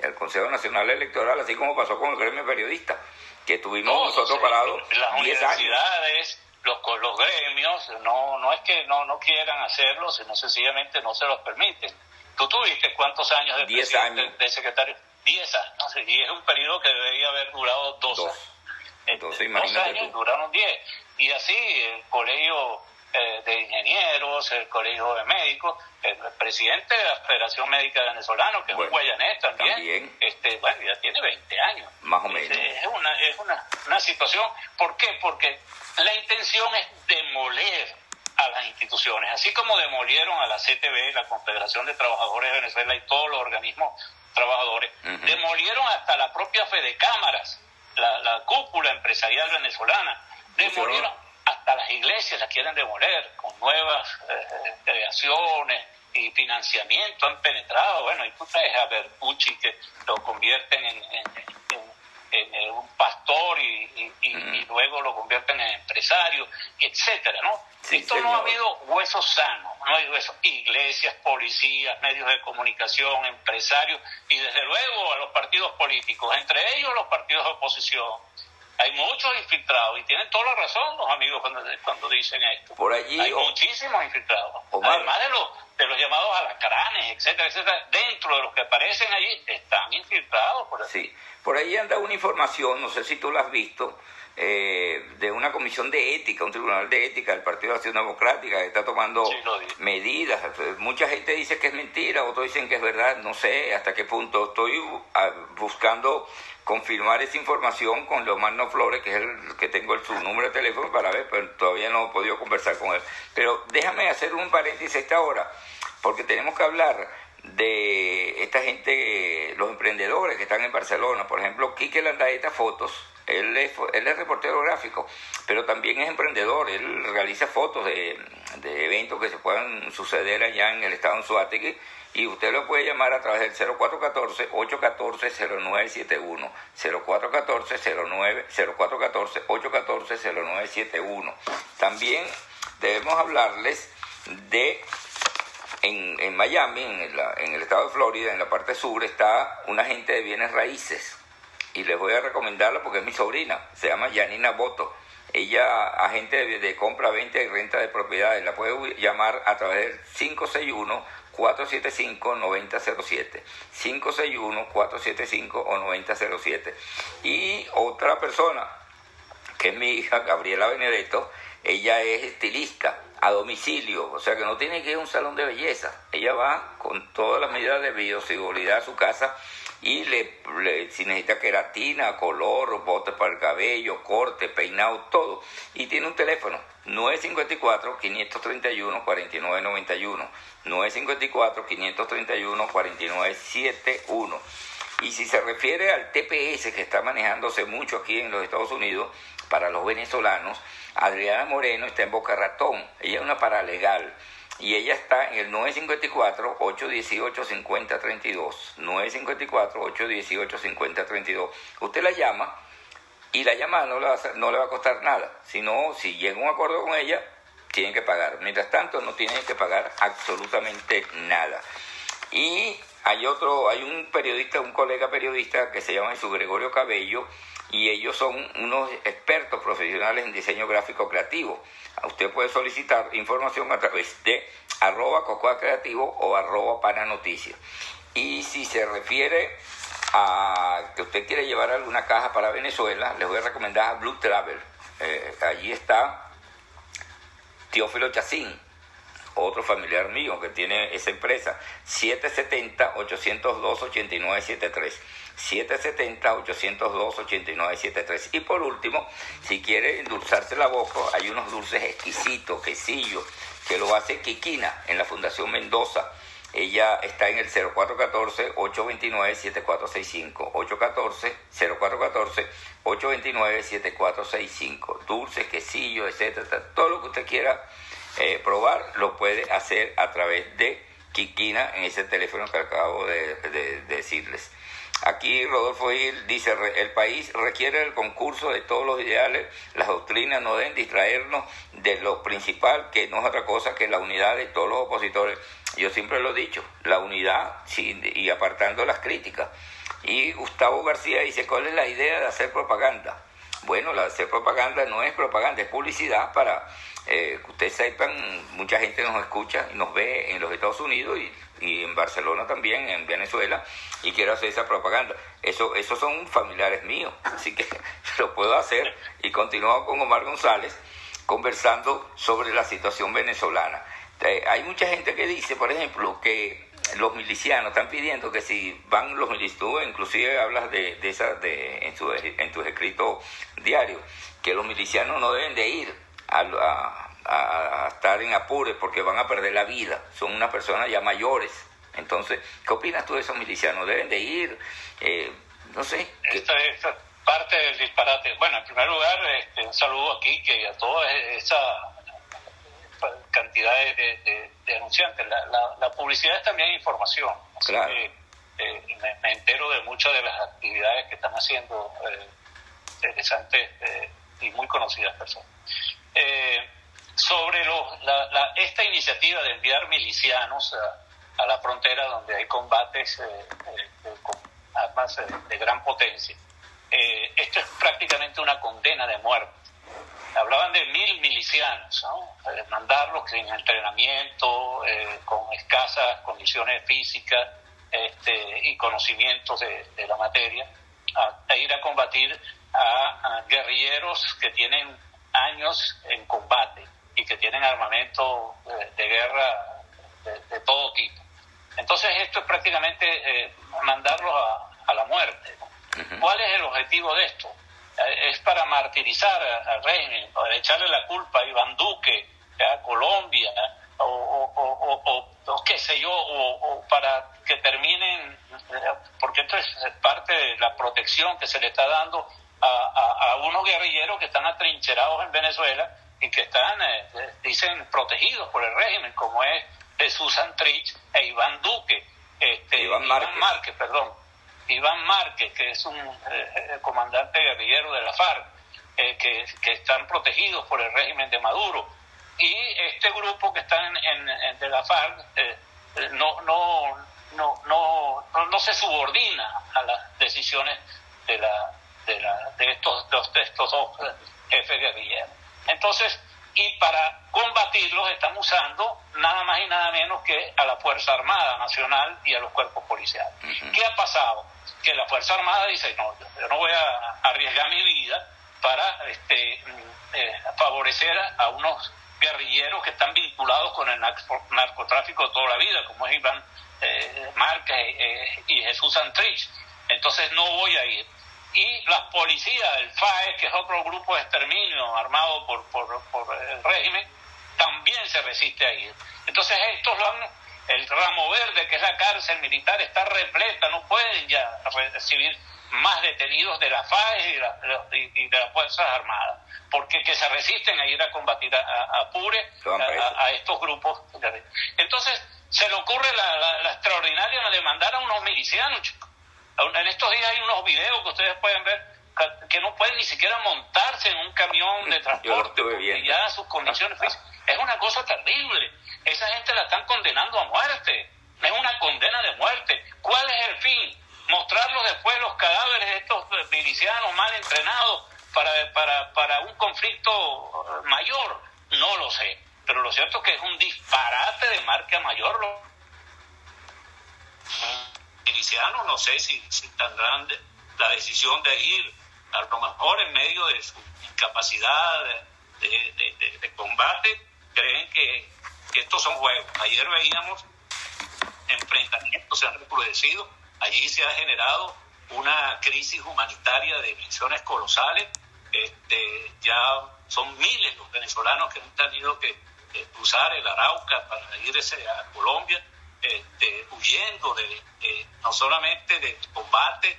el, Consejo Nacional Electoral, así como pasó con el gremio periodista, que tuvimos nosotros parados las universidades, Los, los gremios, no, no es que no, no quieran hacerlo, sino sencillamente no se los permiten. ¿Tú tuviste cuántos años de, Diez años. de secretario? Diez años, y es un periodo que debería haber durado dos, dos. Entonces, dos años duraron diez. Y así el colegio eh, de ingenieros, el colegio de médicos, el presidente de la Federación Médica Venezolana, que es un guayanés también, este, bueno, ya tiene 20 años. Más o menos. Es una, es una, una situación, ¿por qué? Porque la intención es demoler a las instituciones, así como demolieron a la CTV, la Confederación de Trabajadores de Venezuela y todos los organismos trabajadores, demolieron hasta la propia Fede Cámaras, la, la cúpula empresarial venezolana, demolieron hasta las iglesias las quieren demoler con nuevas eh, creaciones y financiamiento han penetrado. Bueno, y tú traes a Bertucci que lo convierten en, un pastor y, luego lo convierten en empresario, etcétera, ¿no? Esto no ha habido huesos sanos, no hay huesos. Iglesias, policías, medios de comunicación, empresarios y desde luego a los partidos políticos, entre ellos los partidos de oposición hay muchos infiltrados y tienen toda la razón los amigos cuando, cuando dicen esto. Por allí, hay muchísimos infiltrados. Además de los, de los llamados alacranes, etcétera, etcétera, dentro de los que aparecen allí están infiltrados. Por Sí, por ahí anda una información, no sé si tú la has visto, eh, de una comisión de ética, un tribunal de ética del Partido de Acción Democrática que está tomando medidas. Mucha gente dice que es mentira, otros dicen que es verdad, no sé hasta qué punto. Estoy buscando confirmar esa información con Leomarno Flores, que es el que tengo el, su número de teléfono para ver, pero todavía no he podido conversar con él. Pero déjame hacer un paréntesis a esta hora, porque tenemos que hablar de esta gente, los emprendedores que están en Barcelona. Por ejemplo, Quique Landaeta Fotos él es, él es reportero gráfico, pero también es emprendedor. Él realiza fotos de, eventos que se puedan suceder allá en el estado de Suátegui y usted lo puede llamar a través del 0414-814-0971. 0414-0971. También debemos hablarles de en, en Miami, en, la- en el estado de Florida, en la parte sur, está una agente de bienes raíces. Y les voy a recomendarla porque es mi sobrina. Se llama Janina Boto. Ella, agente de, de compra, venta y renta de propiedades. La puede llamar a través del 561-475-9007. 561-475 o 9007. Y otra persona que es mi hija Gabriela Benedetto, ella es estilista a domicilio, o sea que no tiene que ir a un salón de belleza. Ella va con todas las medidas de bioseguridad a su casa y le, le- si necesita queratina, color, botes para el cabello, corte, peinado, todo. Y tiene un teléfono 954-531-4991. 954-531-4971. Y si se refiere al TPS que está manejándose mucho aquí en los Estados Unidos para los venezolanos, Adriana Moreno está en Boca Ratón. Ella es una paralegal. Y ella está en el 954-818-5032. 954-818-5032. Usted la llama y la llamada no le, va a, no le va a costar nada. Sino, si llega un acuerdo con ella, tienen que pagar. Mientras tanto, no tienen que pagar absolutamente nada. Y hay otro, hay un periodista, un colega periodista que se llama Jesús Gregorio Cabello, y ellos son unos expertos profesionales en diseño gráfico creativo. Usted puede solicitar información a través de arroba creativo o arroba para. Y si se refiere a que usted quiere llevar alguna caja para Venezuela, les voy a recomendar a Blue Travel. Eh, allí está Teófilo Chacín, otro familiar mío que tiene esa empresa, 770-802-8973. 770-802-8973. Y por último, si quiere endulzarse la boca, hay unos dulces exquisitos, quesillos, que lo hace Kikina en la Fundación Mendoza. Ella está en el 0414-829-7465. 814-0414-829-7465. Dulces, quesillos, etcétera. Todo lo que usted quiera eh, probar lo puede hacer a través de Kikina en ese teléfono que acabo de, de- de decirles. Aquí Rodolfo Gil dice, "Re- el país requiere el concurso de todos los ideales, las doctrinas no deben distraernos de lo principal, que no es otra cosa que la unidad de todos los opositores. Yo siempre lo he dicho, la unidad y apartando las críticas. Y Gustavo García dice, ¿cuál es la idea de hacer propaganda? Bueno, la hacer propaganda no es propaganda, es publicidad para eh, que ustedes sepan, mucha gente nos escucha y nos ve en los Estados Unidos y, y en Barcelona también, en Venezuela, y quiero hacer esa propaganda. Eso, esos son familiares míos, así que lo puedo hacer y continúo con Omar González conversando sobre la situación venezolana. Eh, hay mucha gente que dice, por ejemplo, que los milicianos están pidiendo que si van los milicianos, inclusive hablas de, de esa, de, en, tu, en tus escritos diarios, que los milicianos no deben de ir a, a- a- a estar en apures porque van a perder la vida, son unas personas ya mayores. Entonces, ¿qué opinas tú de esos milicianos? ¿Deben de ir? Eh, no sé. ¿qué- Esta es parte del disparate. Bueno, en primer lugar, este, un saludo aquí que a toda esa cantidad de, de- de- de anunciantes. La, la- la publicidad es también información. Así Claro. que, eh, me, me entero de muchas de las actividades que están haciendo eh, interesantes eh, y muy conocidas personas. Eh, sobre los- la- la- esta iniciativa de enviar milicianos a, a la frontera donde hay combates eh, eh, eh, con armas eh, de gran potencia, eh, esto es prácticamente una condena de muerte. Hablaban de mil milicianos, ¿no? Mandarlos sin entrenamiento, con escasas condiciones físicas este, y conocimientos de, la materia, a, a ir a combatir a, a guerrilleros que tienen años en combate y que tienen armamento de, de guerra de, de todo tipo. Entonces esto es prácticamente eh, mandarlos a, a la muerte. ¿no? ¿Cuál es el objetivo de esto? Eh, es para martirizar a- al régimen, para echarle la culpa a Iván Duque, a Colombia, o, o, o, o- qué sé yo, o, para que terminen, eh, porque esto es parte de la protección que se le está dando a, a- a unos guerrilleros que están atrincherados en Venezuela y que están, eh, dicen, protegidos por el régimen, como es Jesús Santrich e Iván Duque, este, Iván Márquez. perdón, Iván Márquez, que es un eh, eh, comandante guerrillero de la FARC, eh, que, que están protegidos por el régimen de Maduro. Y este grupo que está en, en- de la FARC, no, no, no, no, no, se subordina a las decisiones de, la, de, la, de, estos, de estos dos jefes guerrilleros. Entonces, y para combatirlos están usando nada más y nada menos que a la Fuerza Armada Nacional y a los cuerpos policiales. ¿Qué ha pasado? Que la Fuerza Armada dice, no, yo no voy a arriesgar mi vida para este, eh, favorecer a unos guerrilleros que están vinculados con el narcotráfico toda la vida, como es Iván eh, Márquez eh, y Jesús Antrich. Entonces no voy a ir y las policías, el FAE, que es otro grupo de exterminio armado por, por, el régimen, también se resiste a ir. Entonces estos el ramo verde, que es la cárcel militar, está repleta, no pueden ya recibir más detenidos de la FAE y, de las Fuerzas Armadas, porque que se resisten a ir a combatir a, a Pure, a, estos grupos. Entonces se le ocurre la, la, extraordinaria de mandar a unos milicianos, chicos en estos días hay unos videos que ustedes pueden ver que no pueden ni siquiera montarse en un camión de transporte porque ya sus condiciones físicas. Es una cosa terrible. Esa gente la están condenando a muerte. Es una condena de muerte. ¿Cuál es el fin? Mostrarlos después los cadáveres de estos milicianos mal entrenados para, para, para un conflicto mayor. No lo sé. Pero lo cierto es que es un disparate de marca mayor. Milicianos no sé si, si tendrán la decisión de ir, a lo mejor en medio de su incapacidad de, combate, creen que, estos son juegos. Ayer veíamos enfrentamientos, se han recrudecido, allí se ha generado una crisis humanitaria de dimensiones colosales, este, ya son miles los venezolanos que han tenido que cruzar el Arauca para irse a Colombia este, huyendo de, no solamente del combate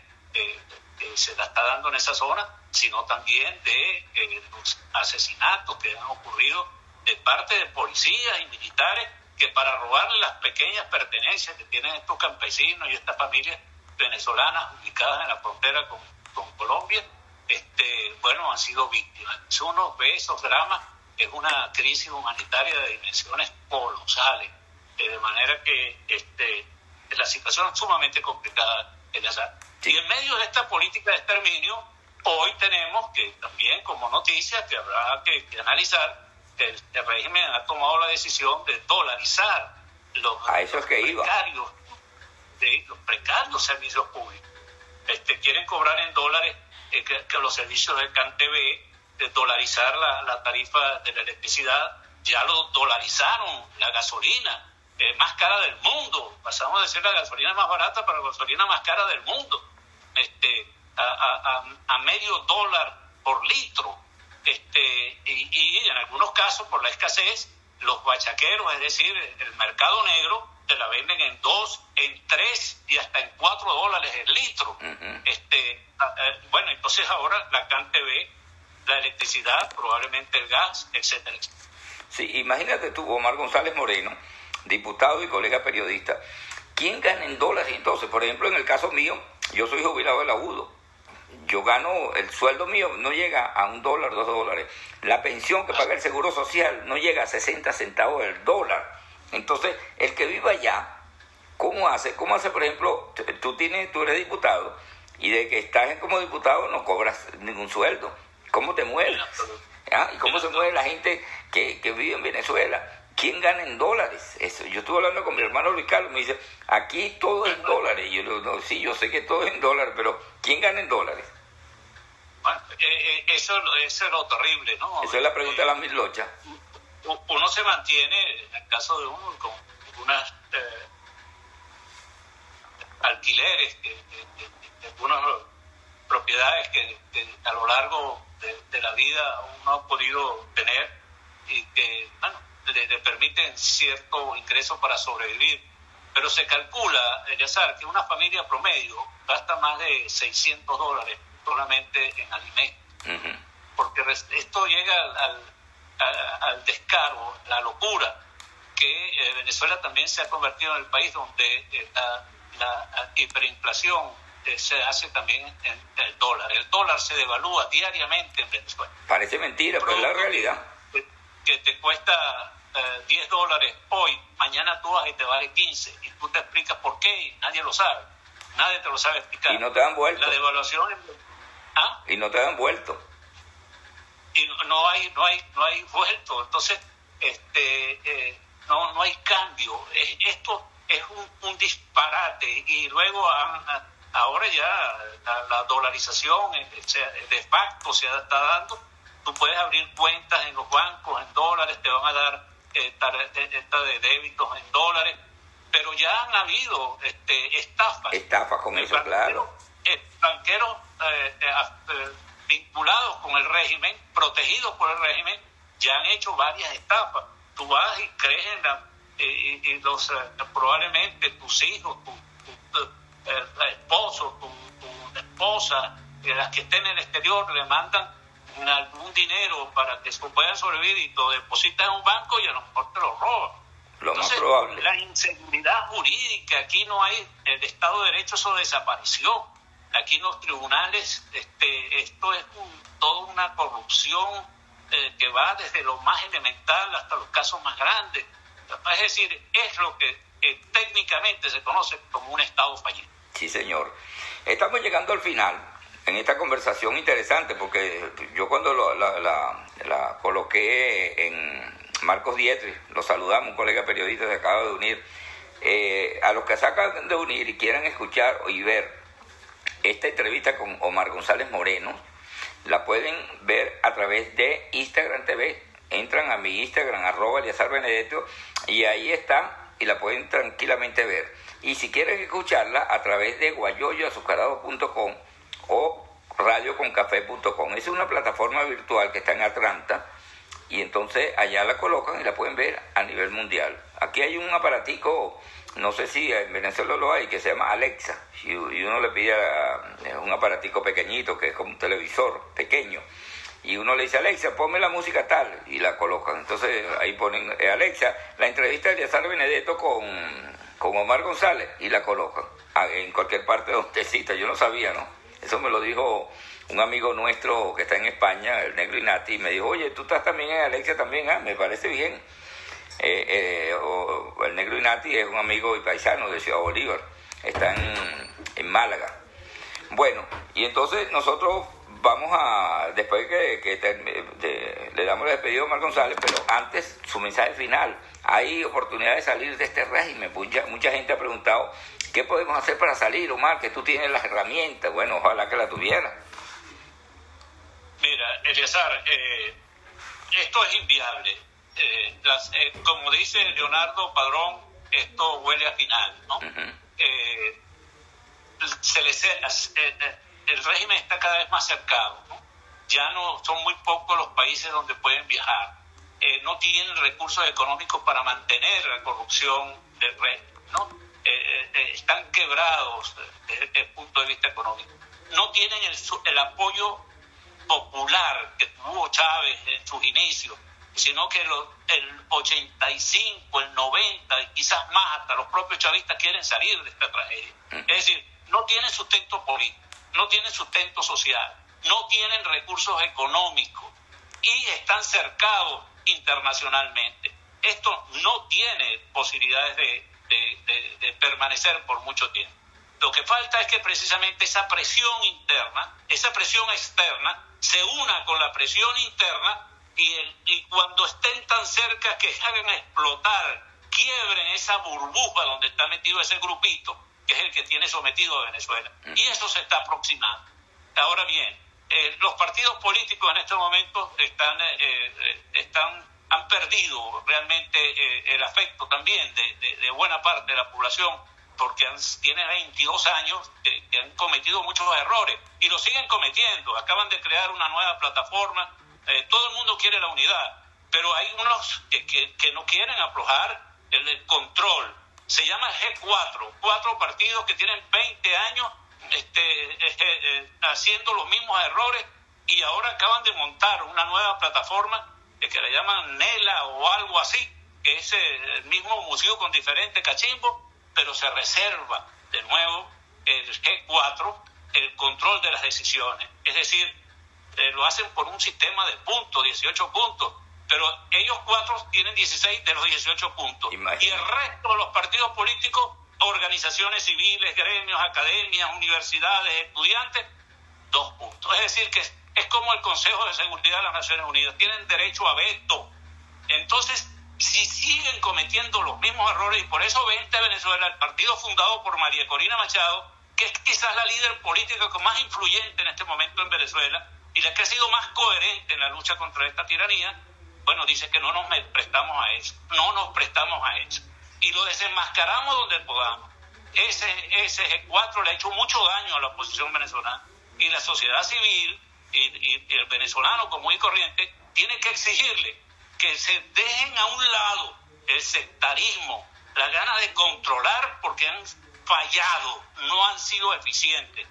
que se la está dando en esa zona, sino también de eh, los asesinatos que han ocurrido de parte de policías y militares que para robarle las pequeñas pertenencias que tienen estos campesinos y estas familias venezolanas ubicadas en la frontera con, con Colombia, este, bueno, han sido víctimas. Si uno ve esos dramas, es una crisis humanitaria de dimensiones colosales. Eh, de manera que este, la situación es sumamente complicada en esa. Y en medio de esta política de exterminio, hoy tenemos que también como noticia que habrá que, analizar que el, régimen ha tomado la decisión de dolarizar los, A eso que precarios, de, los precarios servicios públicos. Este, quieren cobrar en dólares eh, que, los servicios del CanTV, de dolarizar la, la tarifa de la electricidad, ya lo dolarizaron, la gasolina, eh, más cara del mundo. Pasamos de ser la gasolina más barata para la gasolina más cara del mundo. Este, a, a, medio dólar por litro. Este, y, en algunos casos, por la escasez, los bachaqueros, es decir, el mercado negro, te la venden en dos, en tres y hasta en cuatro dólares el litro. este, bueno, entonces ahora la CanTV, la electricidad, probablemente el gas, etcétera. Sí, imagínate tú, Omar González Moreno, diputado y colega periodista, ¿quién gana en dólares entonces? Por ejemplo, en el caso mío, yo soy jubilado del agudo. Yo gano, el sueldo mío no llega a un dólar, dos dólares. La pensión que paga el Seguro Social no llega a 60 centavos del dólar. Entonces, el que viva allá, ¿cómo hace? ¿Cómo hace, por ejemplo, tú, tienes, tú eres diputado y de que estás como diputado no cobras ningún sueldo? ¿Cómo te mueves? ¿Ah? ¿Y cómo se mueve la gente que, que vive en Venezuela? ¿Quién gana en dólares? Eso, yo estuve hablando con mi hermano Luis Carlos, me dice, aquí todo es en dólares. Y yo le digo, no, sí, yo sé que todo es en dólares, pero ¿quién gana en dólares? Bueno, eh, eh, eso, eso, es lo terrible, ¿no? Esa es la pregunta de la mislocha. Uno se mantiene, en el caso de uno, con unas eh, alquileres, de, algunas propiedades que, a lo largo de, de la vida uno ha podido tener y que, bueno, le, permiten cierto ingreso para sobrevivir. Pero se calcula, Eliazar, que una familia promedio gasta más de 600 dólares solamente en alimentos. Porque esto llega al, al, descaro, la locura, que eh, Venezuela también se ha convertido en el país donde eh, la, hiperinflación eh, se hace también en, el dólar. El dólar se devalúa diariamente en Venezuela. Parece mentira, pero es la realidad. que te cuesta 10 dólares hoy, mañana tú vas y te vale 15 y tú te explicas por qué y nadie lo sabe. Nadie te lo sabe explicar. Y no te han vuelto. La devaluación... ¿Ah? Y no te han vuelto. Y no hay, no hay, no hay vuelto. Entonces, este, eh, no, no hay cambio. Esto es un, disparate. Y luego ahora ya la, dolarización eh, de facto se está dando. Tú puedes abrir cuentas en los bancos en dólares, te van a dar eh, tarjeta de débitos en dólares, pero ya han habido este, estafas. Estafas con eso, claro. Banqueros vinculados con el régimen, protegidos por el régimen, ya han hecho varias estafas. Tú vas y crees en la, y, los, eh, probablemente tus hijos, tu, tu, eh, esposo, tu, esposa, las que estén en el exterior le mandan algún dinero para que puedan sobrevivir y lo depositas en un banco y a lo mejor te lo roban. Lo más probable. La inseguridad jurídica, aquí no hay, el Estado de Derecho eso desapareció. Aquí en los tribunales, este, esto es toda una corrupción eh, que va desde lo más elemental hasta los casos más grandes. Es decir, es lo que eh, técnicamente se conoce como un Estado fallido. Sí, señor. Estamos llegando al final en esta conversación interesante, porque yo cuando la, la, coloqué en Marcos Dietri, lo saludamos, un colega periodista que acaba de unir, eh, a los que sacan de unir y quieran escuchar y ver esta entrevista con Omar González Moreno, la pueden ver a través de Instagram TV. Entran a mi Instagram, arroba Eliazar Benedetto, y ahí está, y la pueden tranquilamente ver. Y si quieren escucharla, a través de guayoyoazucarado.com o radioconcafé.com. Es una plataforma virtual que está en Atlanta, y entonces allá la colocan y la pueden ver a nivel mundial. Aquí hay un aparatico no sé si en Venezuela lo hay, que se llama Alexa, y, uno le pide un aparatico pequeñito, que es como un televisor pequeño, y uno le dice, Alexa, ponme la música tal, y la colocan. Entonces ahí ponen, eh, Alexa, la entrevista de Eliazar Benedetto con, con Omar González, y la colocan en cualquier parte donde cita. Yo no sabía, ¿no? Eso me lo dijo un amigo nuestro que está en España, el negro Inati, y me dijo, oye, tú estás también en Alexa también, ah, me parece bien. Eh, eh, el negro Inati es un amigo y paisano de Ciudad Bolívar, está en, Málaga. Bueno, y entonces nosotros vamos a, después que, que le damos el despedido a Omar González, pero antes su mensaje final. Hay oportunidad de salir de este régimen. Mucha gente ha preguntado, ¿qué podemos hacer para salir, Omar? Que tú tienes las herramientas. Bueno, ojalá que la tuviera. Mira, Eliazar, eh, esto es inviable. Eh, eh, como dice Leonardo Padrón, esto huele a final, ¿no? Eh, se el régimen está cada vez más cercado, Ya no son muy pocos los países donde pueden viajar. no tienen recursos económicos para mantener la corrupción del régimen, ¿no? Están quebrados desde el punto de vista económico. No tienen el, el apoyo popular que tuvo Chávez en sus inicios sino que el 85, el 90 y quizás más, hasta los propios chavistas quieren salir de esta tragedia. Es decir, no tienen sustento político, no tienen sustento social, no tienen recursos económicos y están cercados internacionalmente. Esto no tiene posibilidades de, de permanecer por mucho tiempo. Lo que falta es que precisamente esa presión interna, esa presión externa, se una con la presión interna y, cuando estén tan cerca que hagan explotar, quiebren esa burbuja donde está metido ese grupito, que es el que tiene sometido a Venezuela. Y eso se está aproximando. Ahora bien, eh, los partidos políticos en este momento están, eh, eh, están, han perdido realmente el afecto también de, buena parte de la población porque han, tienen 22 años que han cometido muchos errores y lo siguen cometiendo. Acaban de crear una nueva plataforma eh, todo el mundo quiere la unidad, pero hay unos que, no quieren aflojar el, control. Se llama G4, cuatro partidos que tienen 20 años este, eh, eh, haciendo los mismos errores y ahora acaban de montar una nueva plataforma que la llaman NELA o algo así, que es el mismo museo con diferentes cachimbos, pero se reserva de nuevo el G4 el control de las decisiones. Es decir, eh, lo hacen por un sistema de puntos, 18 puntos. pero ellos cuatro tienen 16 de los 18 puntos. Y el resto de los partidos políticos, organizaciones civiles, gremios, academias, universidades, estudiantes, dos puntos. Es decir, que es como el Consejo de Seguridad de las Naciones Unidas, tienen derecho a veto. Entonces, si siguen cometiendo los mismos errores, y por eso Vente Venezuela, el partido fundado por María Corina Machado, que es quizás la líder política más influyente en este momento en Venezuela y la que ha sido más coherente en la lucha contra esta tiranía, bueno, dice que no nos prestamos a eso, no nos prestamos a eso. Y lo desenmascaramos donde podamos. Ese, ese G4 le ha hecho mucho daño a la oposición venezolana y la sociedad civil y, y el venezolano común y corriente tiene que exigirle que se dejen a un lado el sectarismo, la gana de controlar porque han fallado, no han sido eficientes.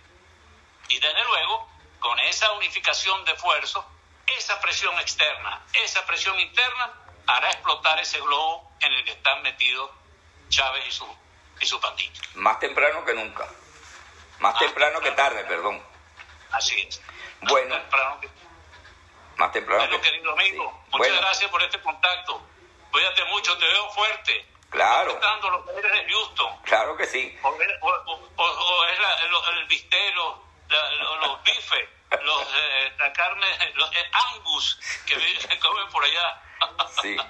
Y desde luego, con esa unificación de esfuerzos, esa presión externa, esa presión interna, hará explotar ese globo en el que están metidos Chávez y su, y su pandilla. Más temprano que nunca. Más, temprano, que tarde, perdón. Así es. Bueno. Más temprano. Bueno, querido amigo, muchas gracias por este contacto. Cuídate mucho, te veo fuerte. Claro. Respetando los poderes de Houston. Claro que sí. O, o, es la, el, el bistero, los bifes, los, eh, la carne, los eh, angus que comen por allá. Sí.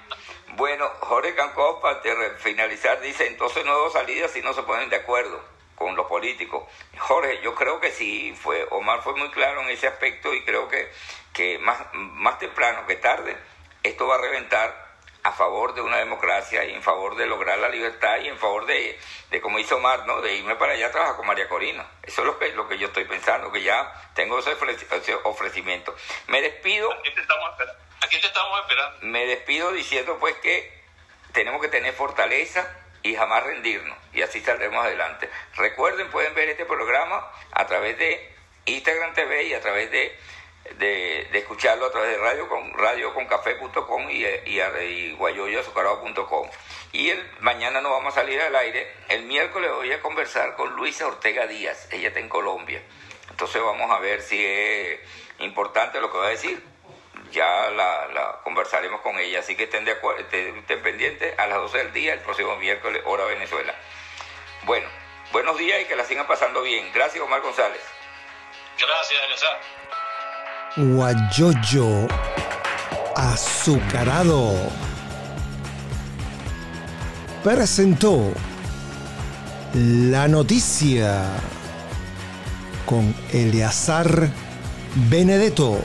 Bueno, Jorge Cancó, para finalizar, dice, entonces no hubo salidas si no se ponen de acuerdo con los políticos. Jorge, yo creo que sí, fue Omar fue muy claro en ese aspecto y creo que, que más, más temprano que tarde esto va a reventar a favor de una democracia y en favor de lograr la libertad y en favor de, de como hizo Omar, ¿no? De irme para allá a trabajar con María Corina. Eso es lo que, lo que yo estoy pensando, que ya tengo ese, ofrecimiento. Me despido. Aquí te estamos esperando. Aquí te estamos esperando. Me despido diciendo pues que tenemos que tener fortaleza y jamás rendirnos y así saldremos adelante. Recuerden, pueden ver este programa a través de Instagram TV y a través de, de, escucharlo a través de radio con y, y, y guayoyoazucarado.com. Y el, mañana no vamos a salir al aire. El miércoles voy a conversar con Luisa Ortega Díaz. Ella está en Colombia. Entonces vamos a ver si es importante lo que va a decir ya la, conversaremos con ella. Así que estén, de acuerdo, estén, pendientes a las 12 del día, el próximo miércoles, hora Venezuela. Bueno, buenos días y que la sigan pasando bien. Gracias, Omar González. Gracias, Elisa. Guayoyo azucarado presentó la noticia con Eleazar Benedetto.